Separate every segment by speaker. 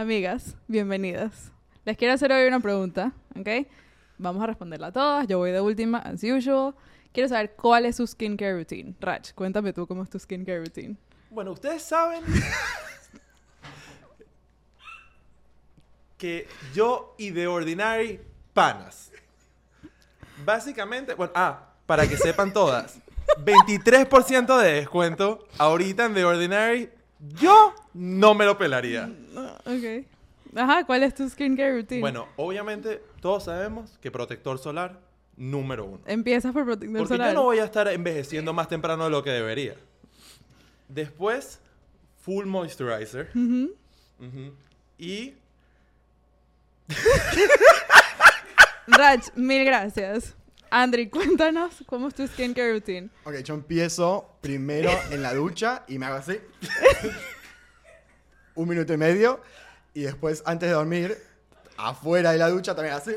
Speaker 1: Amigas, bienvenidas. Les quiero hacer hoy una pregunta, ¿ok? Vamos a responderla a todas. Yo voy de última, as usual. Quiero saber cuál es su skincare routine. Rach, cuéntame tú cómo es tu skincare routine.
Speaker 2: Bueno, ustedes saben que yo y The Ordinary panas. Básicamente, bueno, ah, para que sepan todas, 23% de descuento ahorita en The Ordinary. Yo no me lo pelaría.
Speaker 1: Ok. Ajá, ¿cuál es tu skincare routine?
Speaker 2: Bueno, obviamente todos sabemos que protector solar número uno.
Speaker 1: Empiezas por protector
Speaker 2: Porque
Speaker 1: solar.
Speaker 2: yo no voy a estar envejeciendo más temprano de lo que debería. Después, full moisturizer.
Speaker 1: Ujú.
Speaker 2: Ujú. Y
Speaker 1: Rach, mil gracias. Andri, cuéntanos cómo es tu skincare routine.
Speaker 3: Ok, yo empiezo primero en la ducha y me hago así. Un minuto y medio. Y después, antes de dormir, afuera de la ducha también así.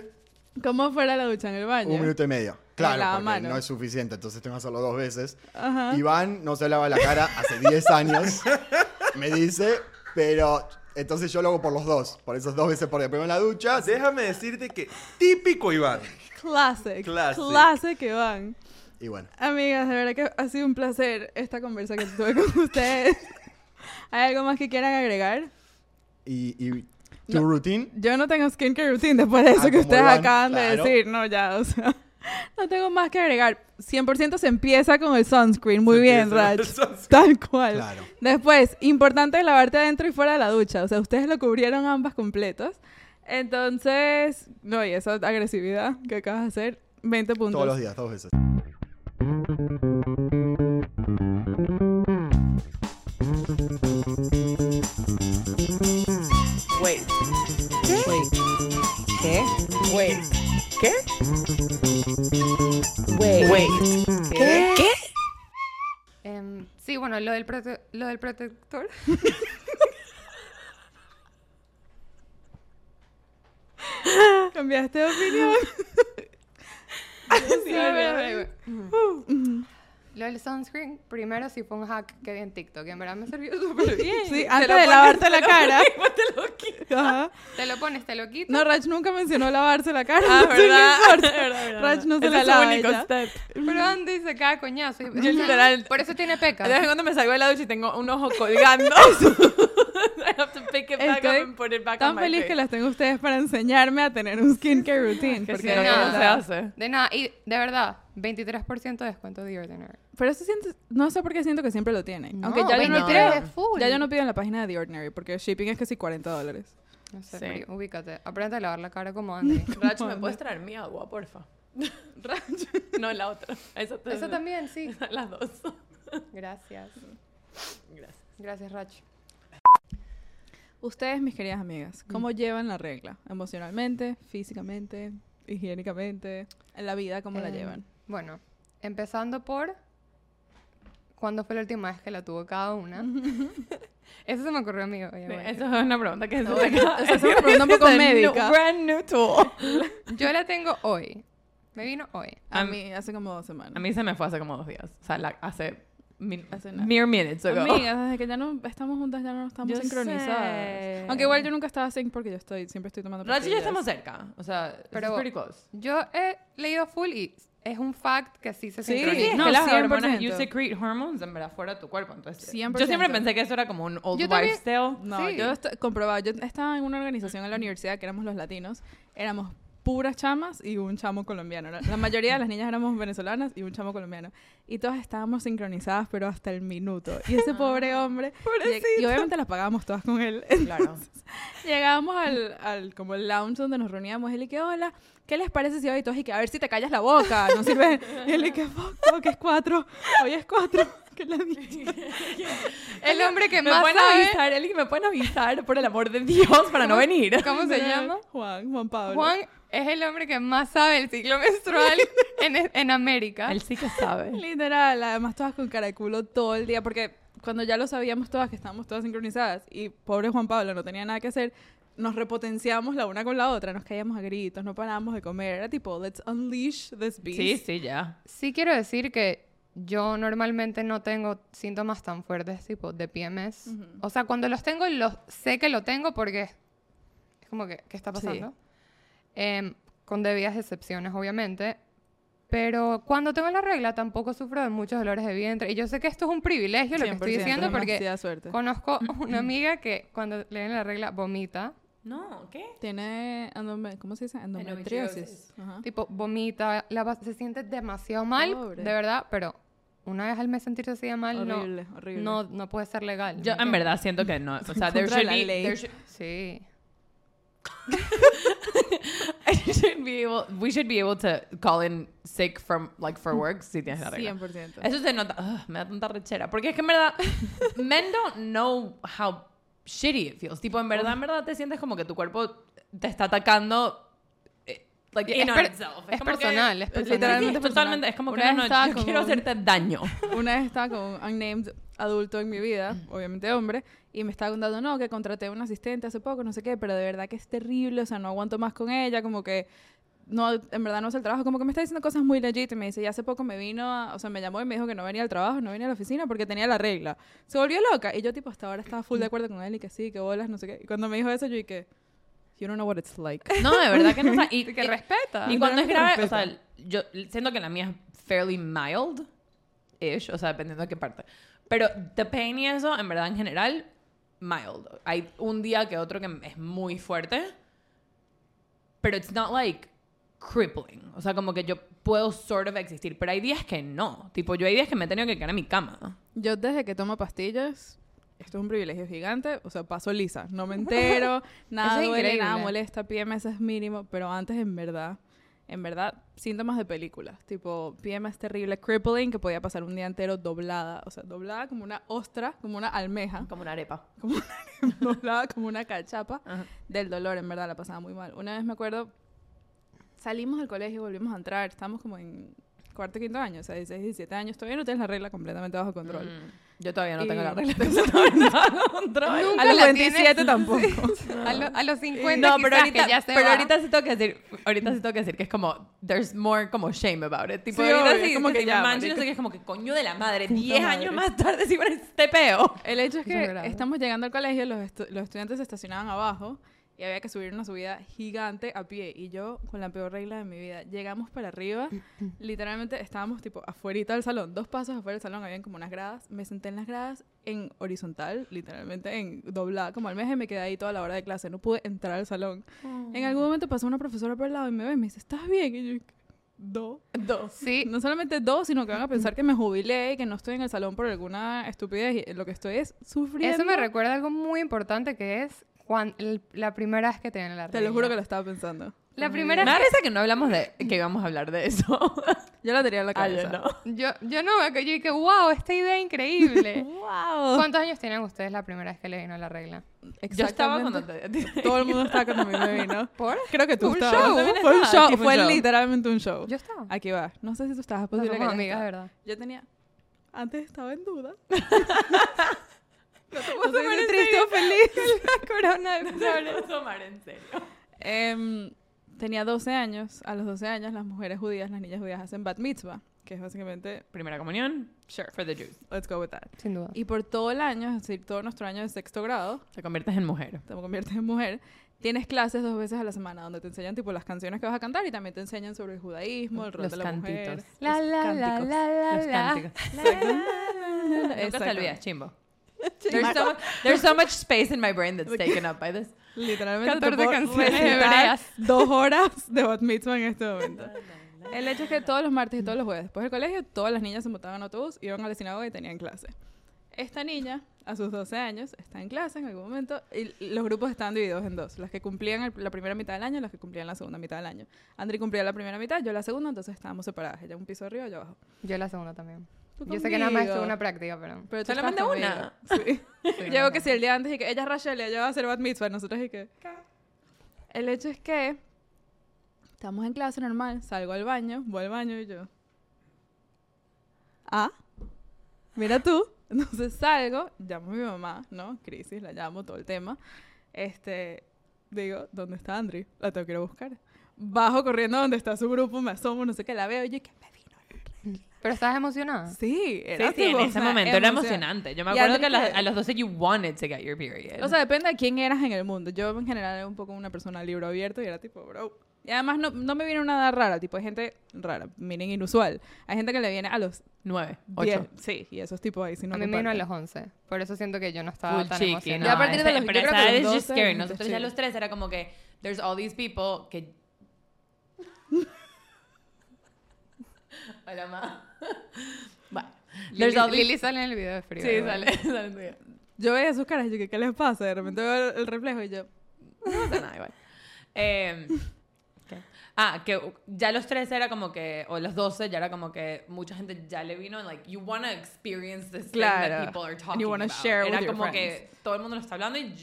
Speaker 1: ¿Cómo fuera la ducha en el baño?
Speaker 3: Un minuto y medio. Claro, porque
Speaker 1: lavamanos.
Speaker 3: no es suficiente, entonces tengo que hacerlo dos veces.
Speaker 1: Ajá.
Speaker 3: Iván no se lava la cara hace 10 años. Me dice, pero entonces yo lo hago por los dos. Por esos dos veces por día. Primero en la ducha.
Speaker 2: déjame decirte que típico Iván.
Speaker 1: Classic.
Speaker 2: Classic.
Speaker 1: Classic Iván.
Speaker 3: Y bueno.
Speaker 1: Amigas, de verdad que ha sido un placer esta conversa que tuve con ustedes. ¿Hay algo más que quieran agregar?
Speaker 3: Y, y tu
Speaker 1: No.
Speaker 3: routine.
Speaker 1: Yo no tengo skincare routine después de eso
Speaker 3: Ah,
Speaker 1: que ustedes
Speaker 3: Iván,
Speaker 1: acaban de
Speaker 3: claro.
Speaker 1: decir. No, ya, o sea. No tengo más que agregar. 100% se empieza con el sunscreen. Muy
Speaker 2: Se
Speaker 1: bien, Rach. Tal cual.
Speaker 3: Claro.
Speaker 1: Después, importante lavarte adentro y fuera de la ducha. O sea, ustedes lo cubrieron ambas completos. Entonces, no, y esa agresividad que acabas de hacer, 20 puntos.
Speaker 3: Todos los días, dos veces.
Speaker 4: Wait. Wait. ¿Qué? Wait. ¿Qué? Wait. ¿Qué? ¿Qué?
Speaker 5: Em, sí, bueno, lo del, prote- lo del protector.
Speaker 1: ¿Cambiaste de opinión?
Speaker 5: Sí, a ver, a ver. Lo del sunscreen, primero sí fue un hack que vi en TikTok, y en verdad me sirvió súper bien.
Speaker 1: Sí,
Speaker 5: Te
Speaker 1: antes de
Speaker 5: pones,
Speaker 1: lavarte
Speaker 5: te
Speaker 1: la cara.
Speaker 5: pones, te lo.
Speaker 1: Ajá.
Speaker 5: Te lo pones, te lo quitas.
Speaker 1: No, Rach nunca mencionó lavarse la cara.
Speaker 4: Ah,
Speaker 1: no
Speaker 4: ¿verdad? Verdad, verdad.
Speaker 1: Rach no se la
Speaker 4: es su
Speaker 1: lava
Speaker 4: único step.
Speaker 5: Pero Andy se cae coñazo. y-
Speaker 4: Yo literal-
Speaker 5: Por eso tiene
Speaker 4: De vez en cuando me salgo de la ducha y tengo un ojo colgando. I have to pick it back
Speaker 1: Estoy
Speaker 4: up and put it back
Speaker 1: Tan
Speaker 4: on
Speaker 1: feliz que las tengo ustedes para enseñarme a tener un skincare routine.
Speaker 4: Que
Speaker 1: porque
Speaker 5: de
Speaker 1: de
Speaker 5: nada.
Speaker 4: no se hace.
Speaker 5: De nada, y de verdad, 23% de descuento de Ordinary.
Speaker 1: Pero eso siento, no sé por qué siento que siempre lo tienen.
Speaker 5: No,
Speaker 1: Aunque ya yo, no
Speaker 5: 23
Speaker 1: pido,
Speaker 5: es full.
Speaker 1: ya yo no pido en la página de The Ordinary porque shipping es casi 40 dólares.
Speaker 5: No sé,
Speaker 4: Sí.
Speaker 5: Mari, ubícate. Aprende a lavar la cara como Andy.
Speaker 4: Rach, ¿me puedes traer mi agua, porfa? Rach. No, la otra. Esa,
Speaker 5: Eso también, sí.
Speaker 4: Las dos.
Speaker 5: Gracias.
Speaker 4: Gracias.
Speaker 5: Gracias, Rach.
Speaker 1: Ustedes, mis queridas amigas, ¿cómo llevan la regla? Emocionalmente, físicamente, higiénicamente, en la vida, ¿cómo la
Speaker 5: Eh,
Speaker 1: llevan?
Speaker 5: Bueno, empezando por cuándo fue la última vez que la tuvo cada una. Eso se me ocurrió a mí. obviamente.
Speaker 4: Eso es una pregunta que
Speaker 1: No, es una pregunta un poco médica.
Speaker 4: brand new tool.
Speaker 5: Yo la tengo hoy. Me vino hoy.
Speaker 1: A
Speaker 4: a
Speaker 1: mí, hace como dos semanas.
Speaker 4: A mí se me fue hace como dos días. O sea, la- hace, min- mere minutes ago.
Speaker 1: Amigas, desde que ya no estamos juntas, ya no estamos
Speaker 4: Yo
Speaker 1: sincronizadas.
Speaker 4: sé.
Speaker 1: Aunque igual yo nunca estaba sync porque yo estoy, siempre estoy tomando
Speaker 4: Rach y yo
Speaker 1: pastillas.
Speaker 4: estamos cerca. O sea,
Speaker 5: Pero-
Speaker 4: pero pretty close.
Speaker 5: Yo he leído full y es un fact que sí se
Speaker 1: Sí,
Speaker 5: sincroniza.
Speaker 4: Sí,
Speaker 1: no,
Speaker 4: no, las
Speaker 1: 100%.
Speaker 4: hormonas, you secrete hormones en verdad fuera de tu cuerpo. Entonces,
Speaker 1: 100%.
Speaker 4: yo siempre pensé que eso era como un old
Speaker 5: Yo
Speaker 4: wives tale.
Speaker 1: No,
Speaker 5: Sí.
Speaker 1: yo estoy comprobado. Yo estaba en una organización en la universidad que éramos los latinos. Éramos puras chamas y un chamo colombiano. La, la mayoría de las niñas éramos venezolanas y un chamo colombiano. Y todas estábamos sincronizadas, pero hasta el minuto. Y ese pobre hombre... lleg- Y obviamente las pagábamos todas con él.
Speaker 4: Claro.
Speaker 1: Llegábamos al, al como el lounge donde nos reuníamos. Él y que, hola, ¿qué les parece si hoy todos y que a ver si te callas la boca? No sirve. Y él y que, fuck, fuck, es cuatro. Hoy es cuatro. Que la.
Speaker 5: El hombre que
Speaker 4: me
Speaker 5: más
Speaker 4: pueden
Speaker 5: sabe...
Speaker 4: avisar, Eli, me pueden avisar, por el amor de Dios, para no venir.
Speaker 5: ¿Cómo se llama?
Speaker 1: Juan, Juan Pablo.
Speaker 5: Juan es el hombre que más sabe el ciclo menstrual en, en América.
Speaker 4: Él sí que sabe.
Speaker 1: Literal, además todas con cara de culo todo el día, porque cuando ya lo sabíamos todas que estábamos todas sincronizadas y pobre Juan Pablo no tenía nada que hacer, nos repotenciamos la una con la otra, nos caíamos a gritos, no parábamos de comer, era tipo, let's unleash this beast.
Speaker 4: Sí, sí, ya.
Speaker 5: Sí quiero decir que yo normalmente no tengo síntomas tan fuertes tipo de PMS. O sea, cuando los tengo, los sé que lo tengo porque como que, ¿qué está
Speaker 1: Sí.
Speaker 5: Em, con debidas excepciones, obviamente. Pero cuando tengo la regla tampoco sufro de muchos dolores de vientre. Y yo sé que esto es un privilegio lo que estoy
Speaker 1: 100%,
Speaker 5: diciendo porque conozco una amiga que cuando le viene la regla vomita.
Speaker 4: No, ¿qué?
Speaker 1: Tiene, ¿cómo se dice? Endometriosis. Ajá.
Speaker 5: Tipo, vomita, la, se siente demasiado mal,
Speaker 1: Pobre.
Speaker 5: de verdad, pero una vez al mes sentirse así de mal no,
Speaker 1: Horrible, horrible.
Speaker 5: no, no puede ser legal.
Speaker 4: Yo en verdad siento que no. O sea, there
Speaker 1: Contra
Speaker 4: should
Speaker 1: la
Speaker 4: be,
Speaker 1: ley.
Speaker 4: there should-
Speaker 5: Sí.
Speaker 4: I should be able, we should be able to call in sick from, like, for work si tienes la regla.
Speaker 1: 100%.
Speaker 4: Eso se nota. Ugh, me da tanta rechera. Porque es que en verdad, men don't know how shitty it feels. Tipo, en verdad, en verdad te sientes como que tu cuerpo te está atacando. eh, Like,
Speaker 5: Es
Speaker 4: in on
Speaker 5: per-
Speaker 4: itself.
Speaker 5: es
Speaker 4: como que-
Speaker 5: personal, es personal.
Speaker 1: Literalmente personal.
Speaker 4: totalmente. Es como que
Speaker 1: Una
Speaker 4: no,
Speaker 1: vez
Speaker 4: no,
Speaker 1: estaba
Speaker 4: yo
Speaker 1: con
Speaker 4: quiero
Speaker 1: un-
Speaker 4: hacerte daño.
Speaker 1: Una vez estaba con un unnamed adulto en mi vida, obviamente hombre, y me estaba contando, no, que contraté a un asistente hace poco, no sé qué, pero de verdad que es terrible, o sea, no aguanto más con ella, como que no, en verdad no hace el trabajo, como que me está diciendo cosas muy legit, y me dice, y hace poco me vino, a- o sea, me llamó y me dijo que no venía al trabajo, no venía a la oficina porque tenía la regla. Se volvió loca, y yo tipo hasta ahora estaba full de acuerdo con él, y que sí, que bolas, no sé qué, y cuando me dijo eso, yo que, you don't know what it's like.
Speaker 4: No, de verdad que no. o sea, y,
Speaker 5: Que respeta.
Speaker 4: Y cuando es grave, o
Speaker 1: Respeta.
Speaker 4: sea, yo siento que la mía es fairly mild-ish, o sea, dependiendo de qué parte. Pero the pain y eso, en verdad, en general, mild. Hay un día que otro que es muy fuerte, pero it's not like crippling. O sea, como que yo puedo sort of existir, pero hay días que no. Tipo, yo hay días que me he tenido que quedar en mi cama.
Speaker 1: Yo desde que tomo pastillas, esto es un privilegio gigante, o sea, paso lisa, no me entero, nada
Speaker 5: es
Speaker 1: duele, nada molesta, PMS es mínimo, pero antes en verdad, en verdad, síntomas de películas, tipo PMS terrible, crippling, que podía pasar un día entero doblada, o sea, doblada como una ostra, como una almeja,
Speaker 4: Como una arepa.
Speaker 1: doblada como una cachapa
Speaker 4: Ajá.
Speaker 1: del dolor, en verdad, la pasaba muy mal. Una vez me acuerdo, salimos del colegio, volvimos a entrar, estábamos como en cuarto, quinto año, o sea, 16, 17 años, todavía no tienes la regla completamente bajo control.
Speaker 4: Mm. Yo todavía no tengo
Speaker 1: Y-
Speaker 4: la regla. No tengo control.
Speaker 5: Nunca
Speaker 1: A los
Speaker 5: la
Speaker 1: 27
Speaker 5: tienes.
Speaker 1: tampoco.
Speaker 5: A, lo- a los 50
Speaker 4: No, pero ahorita,
Speaker 5: que ya se
Speaker 4: pero
Speaker 5: va.
Speaker 4: ahorita sí tengo que decir, ahorita sí tengo que decir que es como, there's more como shame about it. Tipo,
Speaker 1: Sí,
Speaker 4: ahorita
Speaker 1: obvio,
Speaker 4: sí,
Speaker 1: es como que ya, marica.
Speaker 4: sé que es como que coño de la madre,
Speaker 1: Puta
Speaker 4: 10
Speaker 1: madre.
Speaker 4: años más tarde sí este peo.
Speaker 1: El hecho es
Speaker 5: es
Speaker 1: que
Speaker 5: grave.
Speaker 1: estamos llegando al colegio, los, estu- los estudiantes se estacionaban abajo y había que subir una subida gigante a pie. Y yo, con la peor regla de mi vida, llegamos para arriba. literalmente estábamos tipo afuera del salón, dos pasos afuera del salón, habían como unas gradas. Me senté en las gradas en horizontal, literalmente en doblada como almeja y me quedé ahí toda la hora de clase. No pude entrar al salón. En algún momento pasó una profesora por el lado y me ve y me dice, ¿estás bien? Y yo, dos.
Speaker 4: Dos.
Speaker 5: Sí,
Speaker 1: No solamente dos, sino que van a pensar que me jubilé y que no estoy en el salón por alguna estupidez. Y lo que estoy es sufriendo.
Speaker 5: eso me recuerda algo muy importante que es cuan- el- la primera vez que te viene la regla.
Speaker 1: Te lo juro que lo estaba pensando.
Speaker 5: La
Speaker 4: Me
Speaker 5: primera
Speaker 4: da
Speaker 5: vez
Speaker 4: risa que no hablamos de que íbamos a hablar de eso.
Speaker 1: Yo la tenía en la
Speaker 4: Ah, yo
Speaker 1: cabeza.
Speaker 4: no.
Speaker 5: yo, yo no, que yo dije, wow, esta idea increíble.
Speaker 4: Wow.
Speaker 5: ¿Cuántos años tenían ustedes la primera vez que le vino la regla?
Speaker 4: Yo estaba cuando
Speaker 1: Exactamente.
Speaker 4: te...
Speaker 1: Todo el mundo estaba cuando a mí me vino.
Speaker 5: ¿Por?
Speaker 1: Creo que tú
Speaker 5: Un
Speaker 1: estabas.
Speaker 5: show.
Speaker 1: Fue un
Speaker 4: También
Speaker 1: show.
Speaker 4: sí, fue un
Speaker 1: fue
Speaker 4: show.
Speaker 1: literalmente un show.
Speaker 5: Yo estaba.
Speaker 1: Aquí va. No sé si tú estabas. Es posible que
Speaker 5: somos
Speaker 1: hayas
Speaker 5: amigas, de
Speaker 1: estado.
Speaker 5: verdad.
Speaker 1: Yo tenía... Antes estaba en duda.
Speaker 5: No
Speaker 1: No triste o feliz.
Speaker 5: la corona de
Speaker 4: No
Speaker 5: flores.
Speaker 4: puedo tomar en serio.
Speaker 1: Em, tenía 12 años. A los 12 años las mujeres judías, las niñas judías hacen bat mitzvah. Que es básicamente...
Speaker 4: Primera comunión.
Speaker 1: Sure.
Speaker 4: For the Jews.
Speaker 1: Let's go with that.
Speaker 5: Sin duda.
Speaker 1: Y por todo el año, es decir, todo nuestro año de sexto grado,
Speaker 4: Te conviertes en mujer.
Speaker 1: te conviertes en mujer, tienes clases dos veces a la semana donde te enseñan tipo las canciones que vas a cantar y también te enseñan sobre el judaísmo, el rol
Speaker 4: Los
Speaker 1: de la mujer.
Speaker 4: cantitos.
Speaker 5: La,
Speaker 1: los
Speaker 5: la, la,
Speaker 1: cánticos.
Speaker 5: la, la,
Speaker 4: Los
Speaker 5: la.
Speaker 4: cánticos. Nunca te olvides, chimbo. There's so, there's so much space in my brain that's taken up by this.
Speaker 1: Literalmente
Speaker 5: 14
Speaker 1: te puedo
Speaker 5: canciones hebreas.
Speaker 1: dos horas de bat mitzvah en este momento. El hecho es que todos los martes y todos los jueves, después del colegio, todas las niñas se montaban en autobús, iban a la sinagoga y tenían clase. Esta niña, a sus 12 años, está en clase en algún momento y los grupos estaban divididos en dos. Las que cumplían el- la primera mitad del año y las que cumplían la segunda mitad del año. Andri cumplía la primera mitad, yo la segunda, entonces estábamos separadas. Ella un piso arriba, yo abajo.
Speaker 5: Yo la segunda también. Yo sé que nada más estuve una práctica, pero...
Speaker 1: Pero tú
Speaker 4: ¿Solamente una?
Speaker 1: Sí.
Speaker 5: Sí,
Speaker 1: Llego que si el día antes y que ella es Rachel y ella va a hacer bat mitzvah, nosotros y que... El hecho es que estamos en clase normal, salgo al baño, voy al baño y yo... Ah, mira tú. Entonces salgo, llamo a mi mamá, ¿no? Crisis, la llamo, todo el tema. Este, digo, ¿dónde está Andri? La tengo que ir a buscar. Bajo corriendo donde está su grupo, me asomo, no sé qué, la veo y yo, que me vino la regla.
Speaker 5: Pero estás emocionada.
Speaker 1: Sí,
Speaker 4: Sí,
Speaker 1: era
Speaker 4: sí, en
Speaker 1: tipo, o
Speaker 4: ese
Speaker 1: sea,
Speaker 4: momento era emocionante. Yo me acuerdo que a, las- a los 12 you wanted to get your period.
Speaker 1: O sea, depende de quién eras en el mundo. Yo en general era un poco una persona libro abierto y era tipo, bro. Y además no, no me viene nada rara, tipo hay gente rara, miren inusual. Hay gente que le viene a los
Speaker 4: 9,
Speaker 1: 10.
Speaker 4: 8.
Speaker 1: Sí, y esos tipos ahí sí no
Speaker 5: a mí me vino a
Speaker 1: comparten.
Speaker 5: los 11. Por eso siento que yo no estaba
Speaker 4: Full
Speaker 5: tan
Speaker 4: chiqui,
Speaker 5: emocionada.
Speaker 4: no,
Speaker 1: Ya a partir de
Speaker 4: ese-
Speaker 1: los- yo creo que los
Speaker 4: es just
Speaker 1: 12
Speaker 4: scary.
Speaker 1: es
Speaker 4: Nosotros ya a
Speaker 1: chill.
Speaker 4: los tres era como que there's all these people que Hola, ma. Bueno,
Speaker 5: Lili, Lili sale en el video de frío.
Speaker 4: Sí,
Speaker 5: igual.
Speaker 4: sale, sale en video.
Speaker 1: Yo veía sus caras y yo, ¿qué, ¿qué les pasa? De repente veo el, el reflejo y yo,
Speaker 4: No pasa nada igual. Eh. Ah, que ya los 13 era como que, o los 12 ya era como que mucha gente ya le vino, like, you wanna experience this thing that
Speaker 1: Claro.
Speaker 4: people are
Speaker 1: And
Speaker 4: talking
Speaker 1: you wanna
Speaker 4: about.
Speaker 1: share
Speaker 4: Era
Speaker 1: with your
Speaker 4: como
Speaker 1: friends.
Speaker 4: que todo el mundo lo está hablando y-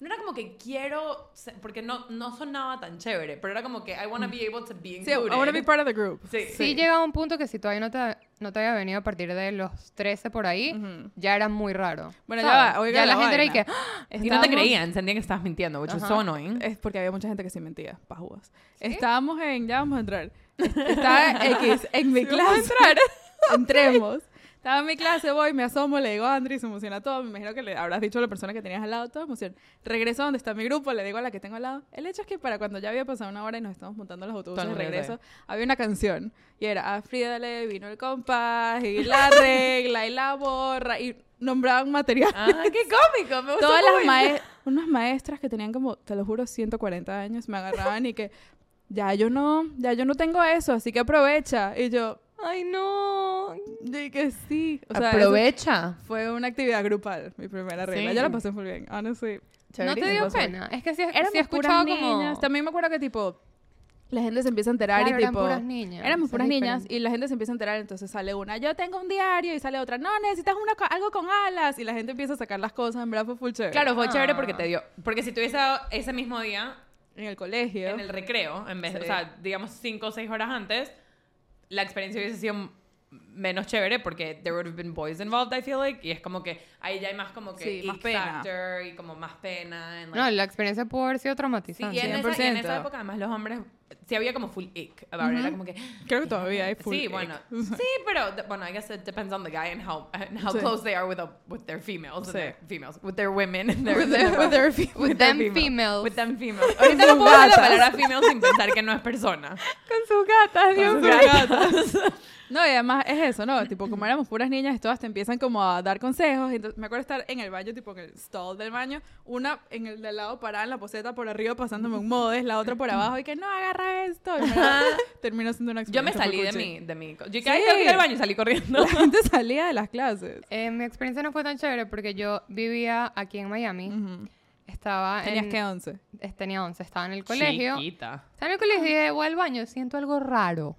Speaker 4: no era como que quiero, porque no, no sonaba tan chévere, pero era como que I wanna be able to be
Speaker 1: sí, I
Speaker 4: included.
Speaker 1: want to be part of the group.
Speaker 4: Sí.
Speaker 5: Sí, llegaba un punto que si todavía no te, no te había venido a partir de los 13 por ahí, ya era muy raro.
Speaker 1: Bueno, ya
Speaker 5: ¿sabes?
Speaker 1: va, oiga
Speaker 5: Ya la,
Speaker 1: la
Speaker 5: gente era y que... "Ah,
Speaker 4: Y no te creían, sentían que estabas mintiendo, which was so annoying.
Speaker 1: Es porque había mucha gente que sí mentía, pajuas. Estábamos en, ya vamos a entrar. Estaba X en mi clase. Entremos. Estaba en mi clase, voy, me asomo, le digo a Andri, se emociona todo. Me imagino que le habrás dicho a la persona que tenías al lado, toda emoción. Regreso donde está mi grupo, le digo a la que tengo al lado. El hecho es que para cuando ya había pasado una hora y nos estamos montando los autobuses
Speaker 4: Todo
Speaker 1: de regreso, había una canción. Y era, a Frida le vino el compás, y la regla, y la borra, y nombraban material.
Speaker 4: Ah, qué cómico, me gustó
Speaker 1: Todas las maestras, unas maestras que tenían como, te lo juro, 140 años, me agarraban y que, ya yo no, ya yo no tengo eso, así que aprovecha. Y yo,
Speaker 5: Ay, no.
Speaker 1: y que sí. O sea,
Speaker 4: Aprovecha.
Speaker 1: fue una actividad grupal, mi primera regla.
Speaker 4: Sí.
Speaker 1: Yo la pasé muy bien, honestly.
Speaker 5: ¿No te dio pena? Es que sí, sí
Speaker 1: Éramos
Speaker 5: he escuchado
Speaker 1: puras
Speaker 5: como...
Speaker 1: niñas. También me acuerdo que, tipo, la gente se empieza a enterar
Speaker 5: Claro,
Speaker 1: y,
Speaker 5: eran
Speaker 1: tipo...
Speaker 5: puras niñas,
Speaker 1: Éramos puras niñas y la gente se empieza a enterar, entonces sale una, yo tengo un diario, y sale otra, no, necesitas una, algo con alas, y la gente empieza a sacar las cosas, en verdad fue full chévere.
Speaker 4: Claro, fue chévere
Speaker 5: Ah.
Speaker 4: porque te dio. Porque si tuviese ese mismo día
Speaker 1: En el colegio.
Speaker 4: en el recreo, en vez de,
Speaker 1: Sí.
Speaker 4: o sea, digamos cinco o seis horas antes, la experiencia hubiese sido menos chévere porque there would have been boys involved, I feel like. Y es como que ahí ya hay más como que
Speaker 1: Sí, más pena.
Speaker 4: y como más pena. and, like-
Speaker 5: No, la experiencia pudo haber sido
Speaker 4: Sí,
Speaker 5: traumatizante.
Speaker 4: y en, esa, y en
Speaker 1: 100%.
Speaker 4: esa época además los hombres sí había como full ick about it. Era como que
Speaker 1: Creo que todavía hay full
Speaker 4: sí,
Speaker 1: ick.
Speaker 4: bueno, sí, pero bueno, I guess it depends on the guy and how and how
Speaker 1: Sí.
Speaker 4: close they are with a, with their females,
Speaker 1: Sí.
Speaker 4: their females, with their women, and their,
Speaker 1: With their- with their
Speaker 5: With
Speaker 4: their
Speaker 5: them females.
Speaker 4: with them females. Ahorita no
Speaker 1: sus
Speaker 4: puedo decir la palabra female sin pensar que no es persona.
Speaker 1: Con sus gatas, Dios
Speaker 4: sus
Speaker 1: mío.
Speaker 4: gatas.
Speaker 1: No, y además es eso, ¿no? Tipo, como éramos puras niñas, todas te empiezan como a dar consejos. Entonces, me acuerdo estar en el baño, tipo en el stall del baño, una en el del lado parada en la poseta por arriba pasándome un modes, la otra por abajo y que no, agarra esto. Y terminó siendo una
Speaker 4: Yo me
Speaker 1: experiencia
Speaker 4: salí de mi, de mi, yo
Speaker 1: Sí.
Speaker 4: que "Ay, tengo que ir al baño y salí corriendo.
Speaker 1: La gente salía de las clases.
Speaker 5: Eh, mi experiencia no fue tan chévere porque yo vivía aquí en Miami.
Speaker 1: Ujú.
Speaker 5: Estaba
Speaker 1: Tenías
Speaker 5: en...
Speaker 1: que 11.
Speaker 5: eh, Tenía 11. Estaba en el colegio.
Speaker 4: Chiquita.
Speaker 5: Estaba en el colegio y dije, voy al baño, siento algo raro.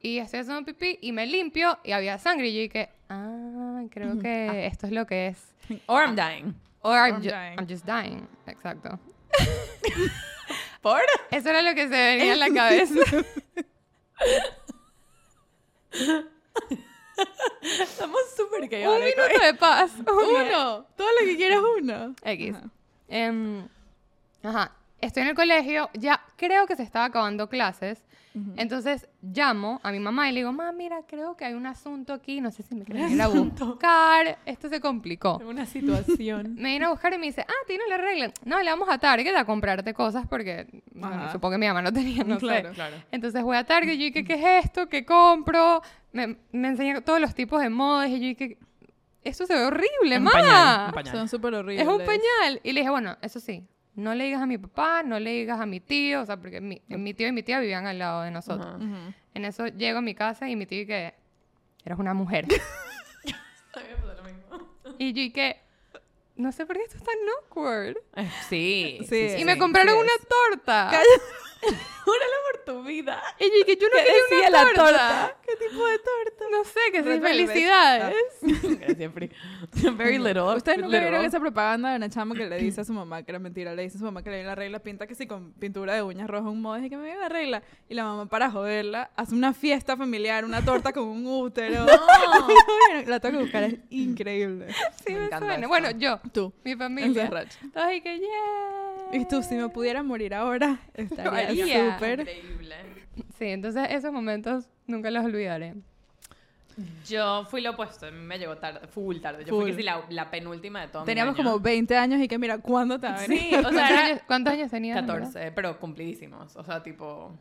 Speaker 5: Y estoy haciendo pipí y me limpio y había sangre. Y yo dije, ah, creo que esto es lo que es.
Speaker 4: Or I'm dying.
Speaker 5: Or I'm,
Speaker 1: I'm
Speaker 5: ju-
Speaker 1: dying.
Speaker 5: I'm just dying. Exacto.
Speaker 4: ¿Por?
Speaker 5: Eso era lo que se venía en la cabeza.
Speaker 4: Estamos súper
Speaker 5: Un
Speaker 4: chaotic.
Speaker 5: minuto de paz.
Speaker 1: Uno. Todo lo que quieras uno.
Speaker 5: X.
Speaker 1: Ajá.
Speaker 5: Em, ajá. Estoy en el colegio, ya creo que se estaba acabando clases. Entonces llamo a mi mamá y le digo, mamá, mira, creo que hay un asunto aquí, no sé si me quieres ir a buscar. Esto se complicó.
Speaker 4: Una situación.
Speaker 5: Me vino a buscar y me dice, ah, tienes la regla. No, le vamos a Target a comprarte cosas porque bueno, supongo que mi mamá no tenía, no
Speaker 1: Claro.
Speaker 5: sé.
Speaker 4: Claro.
Speaker 5: Entonces voy a Target y yo dije, ¿qué es esto? ¿Qué compro? Me, me enseña todos los tipos de modas y yo dije, esto se ve horrible, mamá.
Speaker 1: Son súper horribles.
Speaker 5: Es un pañal. Y le dije, bueno, eso sí, no le digas a mi papá, no le digas a mi tío, o sea, porque mi, mi tío y mi tía vivían al lado de nosotros. En eso llego a mi casa y mi tío que eres una mujer. Y yo y que no sé por qué esto es tan awkward.
Speaker 4: Eh, Sí.
Speaker 1: Sí.
Speaker 5: y me compraron
Speaker 1: sí
Speaker 5: una torta.
Speaker 4: Júralo por tu vida.
Speaker 5: Y yo y que yo no
Speaker 4: ¿Qué
Speaker 5: quería
Speaker 4: decía
Speaker 5: una
Speaker 4: la
Speaker 5: torta.
Speaker 4: torta?
Speaker 1: ¿Qué tipo de torta?
Speaker 5: No sé, que sí, felicidades.
Speaker 4: Gracias, Pri. Very little.
Speaker 1: Ustedes nunca
Speaker 4: literal.
Speaker 1: vieron esa propaganda de una chama que le dice a su mamá que era mentira. Le dice a su mamá que le viene la regla, pinta que sí con pintura de uñas rojas, un modo, y que me viene la regla. Y la mamá, para joderla, hace una fiesta familiar, una torta con un útero. la tengo que buscar, es increíble.
Speaker 5: Sí,
Speaker 4: Me
Speaker 5: me,
Speaker 4: encanta
Speaker 5: suena. Bueno, yo,
Speaker 1: Tú,
Speaker 5: mi familia. Todos y que, yeah.
Speaker 1: Y tú, si me pudiera morir ahora, estaría
Speaker 5: haría.
Speaker 1: súper.
Speaker 4: Increíble.
Speaker 5: Sí, entonces esos momentos nunca los olvidaré.
Speaker 4: Yo fui lo opuesto, a mí me llegó tarde, full tarde. Yo
Speaker 1: Full.
Speaker 4: fui casi la, la penúltima de todo mi
Speaker 1: Teníamos
Speaker 4: año.
Speaker 1: como 20 años y que mira, ¿cuándo te a?
Speaker 4: Sí, o
Speaker 5: ¿Cuántos
Speaker 4: sea, era
Speaker 5: años, cuántos años tenías? en verdad?
Speaker 4: 14, pero cumplidísimos. O sea, tipo,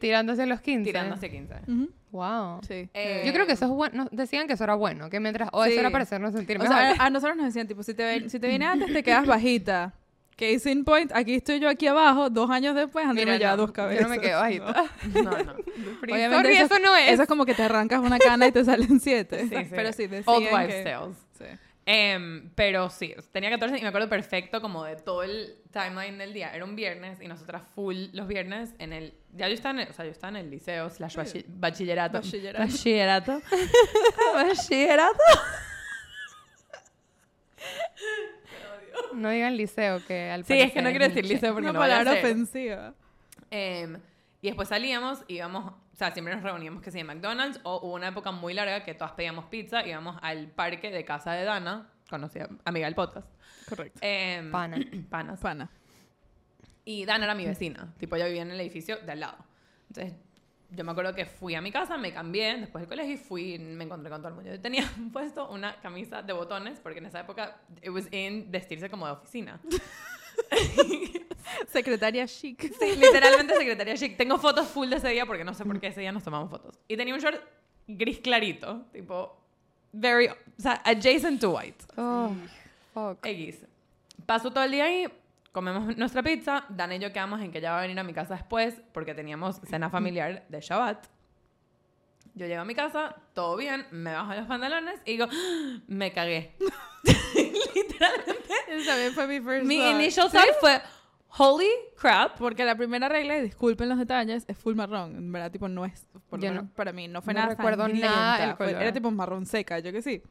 Speaker 5: Tirándose los 15.
Speaker 4: tirando hacia 15.
Speaker 1: Ujú,
Speaker 5: Wow.
Speaker 1: Sí.
Speaker 4: Eh,
Speaker 5: Yo creo que eso es bueno. Decían que eso era bueno, que mientras. O eso
Speaker 1: Sí.
Speaker 5: era para hacernos sentir
Speaker 1: O
Speaker 5: mejor.
Speaker 1: sea, a nosotros nos decían, tipo, si te, ven- si te viene antes, te quedas bajita. Case in point, aquí estoy yo aquí abajo, dos años después, Andrés
Speaker 5: no,
Speaker 1: dos
Speaker 5: yo
Speaker 1: cabezas.
Speaker 5: no me quedo bajita.
Speaker 4: No, no.
Speaker 1: Obviamente
Speaker 5: Sorry, eso, no es.
Speaker 1: Eso es como que te arrancas una cana y te salen siete.
Speaker 4: Sí, sí.
Speaker 1: Pero sí,
Speaker 4: Old wives'
Speaker 1: que...
Speaker 4: tales.
Speaker 1: Sí.
Speaker 4: Em, pero sí, tenía 14 y me acuerdo perfecto como de todo el timeline del día. Era un viernes y nosotras full los viernes en el... Ya yo estaba en el, o sea, yo estaba en el liceo slash bachi- bachillerato.
Speaker 1: Bachillerato.
Speaker 4: Bachillerato. Bachillerato.
Speaker 5: No digan liceo, que al
Speaker 4: Sí, es que no quiero decir liceo porque
Speaker 1: Una
Speaker 4: no vaya a
Speaker 1: palabra
Speaker 4: ser.
Speaker 1: ofensiva.
Speaker 4: Em, y después salíamos, íbamos, o sea, siempre nos reuníamos que sí en McDonald's o hubo una época muy larga que todas pedíamos pizza, íbamos al parque de casa de Dana, conocida, amiga del podcast.
Speaker 1: Correcto.
Speaker 4: Em,
Speaker 5: Pana.
Speaker 4: Panas.
Speaker 1: Pana.
Speaker 4: Y Dana era mi vecina, tipo ella vivía en el edificio de al lado. Entonces, yo me acuerdo que fui a mi casa, me cambié después del colegio y fui, me encontré con todo el mundo. Yo tenía puesto una camisa de botones porque en esa época it was in vestirse como de oficina.
Speaker 1: Secretaria chic.
Speaker 4: Sí, literalmente secretaria chic. Tengo fotos full de ese día porque no sé por qué ese día nos tomamos fotos. Y tenía un short gris clarito, tipo very, o sea, adjacent to white.
Speaker 5: Oh, fuck.
Speaker 4: X. Paso todo el día ahí, comemos nuestra pizza. Dan y yo quedamos en que ella va a venir a mi casa después porque teníamos cena familiar de Shabbat. Yo llego a mi casa, todo bien, me bajo los pantalones y digo, "Ah, me cagué. Literalmente.
Speaker 1: También fue mi first
Speaker 4: Mi
Speaker 1: thought.
Speaker 4: initial thought fue, holy crap.
Speaker 1: Porque la primera regla, y disculpen los detalles, es full marrón. En verdad, tipo, no es, por lo menos
Speaker 5: no-
Speaker 1: para mí, no fue
Speaker 5: no
Speaker 1: nada
Speaker 5: recuerdo
Speaker 1: sangrienta,
Speaker 5: nada
Speaker 1: fue-
Speaker 5: color.
Speaker 1: Era tipo marrón seca, yo que sí.